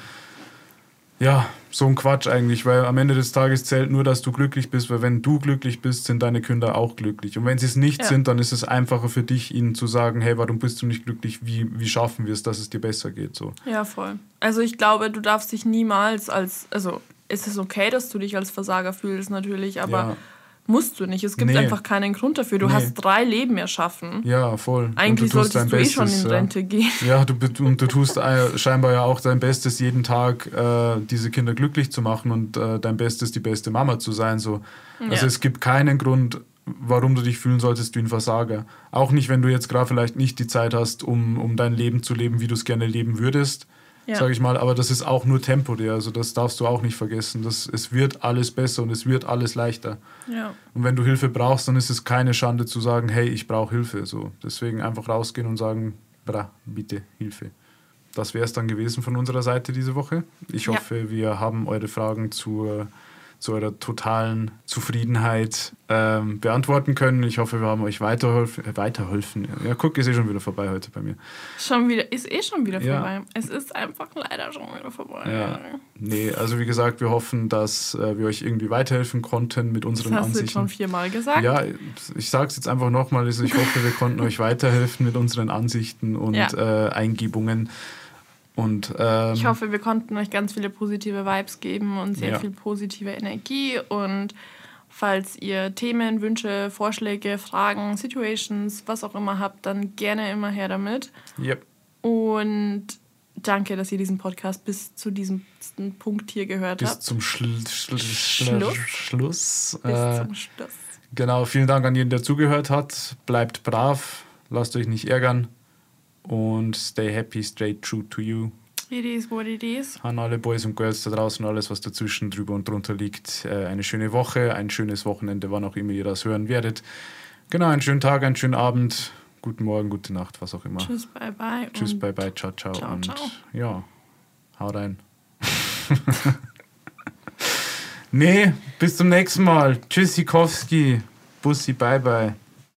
ja, so ein Quatsch eigentlich, weil am Ende des Tages zählt nur, dass du glücklich bist, weil wenn du glücklich bist, sind deine Kinder auch glücklich. Und wenn sie es nicht Ja. sind, dann ist es einfacher für dich, ihnen zu sagen, hey, warum bist du nicht glücklich? Wie, wie schaffen wir es, dass es dir besser geht? So. Ja, voll. Also ich glaube, du darfst dich niemals als, also es ist okay, dass du dich als Versager fühlst natürlich, aber Ja. Musst du nicht. Es gibt Nee. einfach keinen Grund dafür. Du Nee. hast drei Leben erschaffen. Ja, voll. Eigentlich du solltest dein du eh schon Bestes, in ja. Rente gehen. Ja, du, und du tust äh, scheinbar ja auch dein Bestes, jeden Tag äh, diese Kinder glücklich zu machen und äh, dein Bestes, die beste Mama zu sein. So. Also Ja. es gibt keinen Grund, warum du dich fühlen solltest wie ein Versager. Auch nicht, wenn du jetzt gerade vielleicht nicht die Zeit hast, um, um dein Leben zu leben, wie du es gerne leben würdest, Ja. sage ich mal. Aber das ist auch nur temporär, also das darfst du auch nicht vergessen. Das, es wird alles besser und es wird alles leichter. Ja. Und wenn du Hilfe brauchst, dann ist es keine Schande zu sagen, hey, ich brauche Hilfe. So. Deswegen einfach rausgehen und sagen, bra, bitte Hilfe. Das wäre es dann gewesen von unserer Seite diese Woche. Ich Ja. hoffe, wir haben eure Fragen zur, zu eurer totalen Zufriedenheit ähm, beantworten können. Ich hoffe, wir haben euch weiterholf äh, weiterholfen. Ja, guck, ist eh schon wieder vorbei heute bei mir. Schon wieder, ist eh schon wieder Ja. vorbei. Es ist einfach leider schon wieder vorbei. Ja. Nee, also wie gesagt, wir hoffen, dass äh, wir euch irgendwie weiterhelfen konnten mit Das unseren hast du jetzt schon Ansichten. viermal gesagt. Ja, ich sage es jetzt einfach nochmal. Also ich hoffe, wir konnten euch weiterhelfen mit unseren Ansichten und Ja. äh, Eingebungen. Und ähm, Ich hoffe, wir konnten euch ganz viele positive Vibes geben und sehr Ja. viel positive Energie. Und falls ihr Themen, Wünsche, Vorschläge, Fragen, Situations, was auch immer habt, dann gerne immer her damit. yep. Und danke, dass ihr diesen Podcast bis zu diesem Punkt hier gehört bis habt. zum Schl Schl Schluss. Schluss. Bis Äh, zum Schluss. genau, vielen Dank an jeden, der zugehört hat. Bleibt brav, lasst euch nicht ärgern und stay happy, stay true to you. It is what it is. An alle Boys und Girls da draußen, alles, was dazwischen, drüber und drunter liegt. Äh, eine schöne Woche, ein schönes Wochenende, wann auch immer ihr das hören werdet. Genau, einen schönen Tag, einen schönen Abend, guten Morgen, gute Nacht, was auch immer. Tschüss, bye bye. Tschüss, bye bye, ciao, ciao. ciao, und ciao. ja, hau rein. nee, bis zum nächsten Mal. Tschüss, Sikowski. Bussi, bye bye.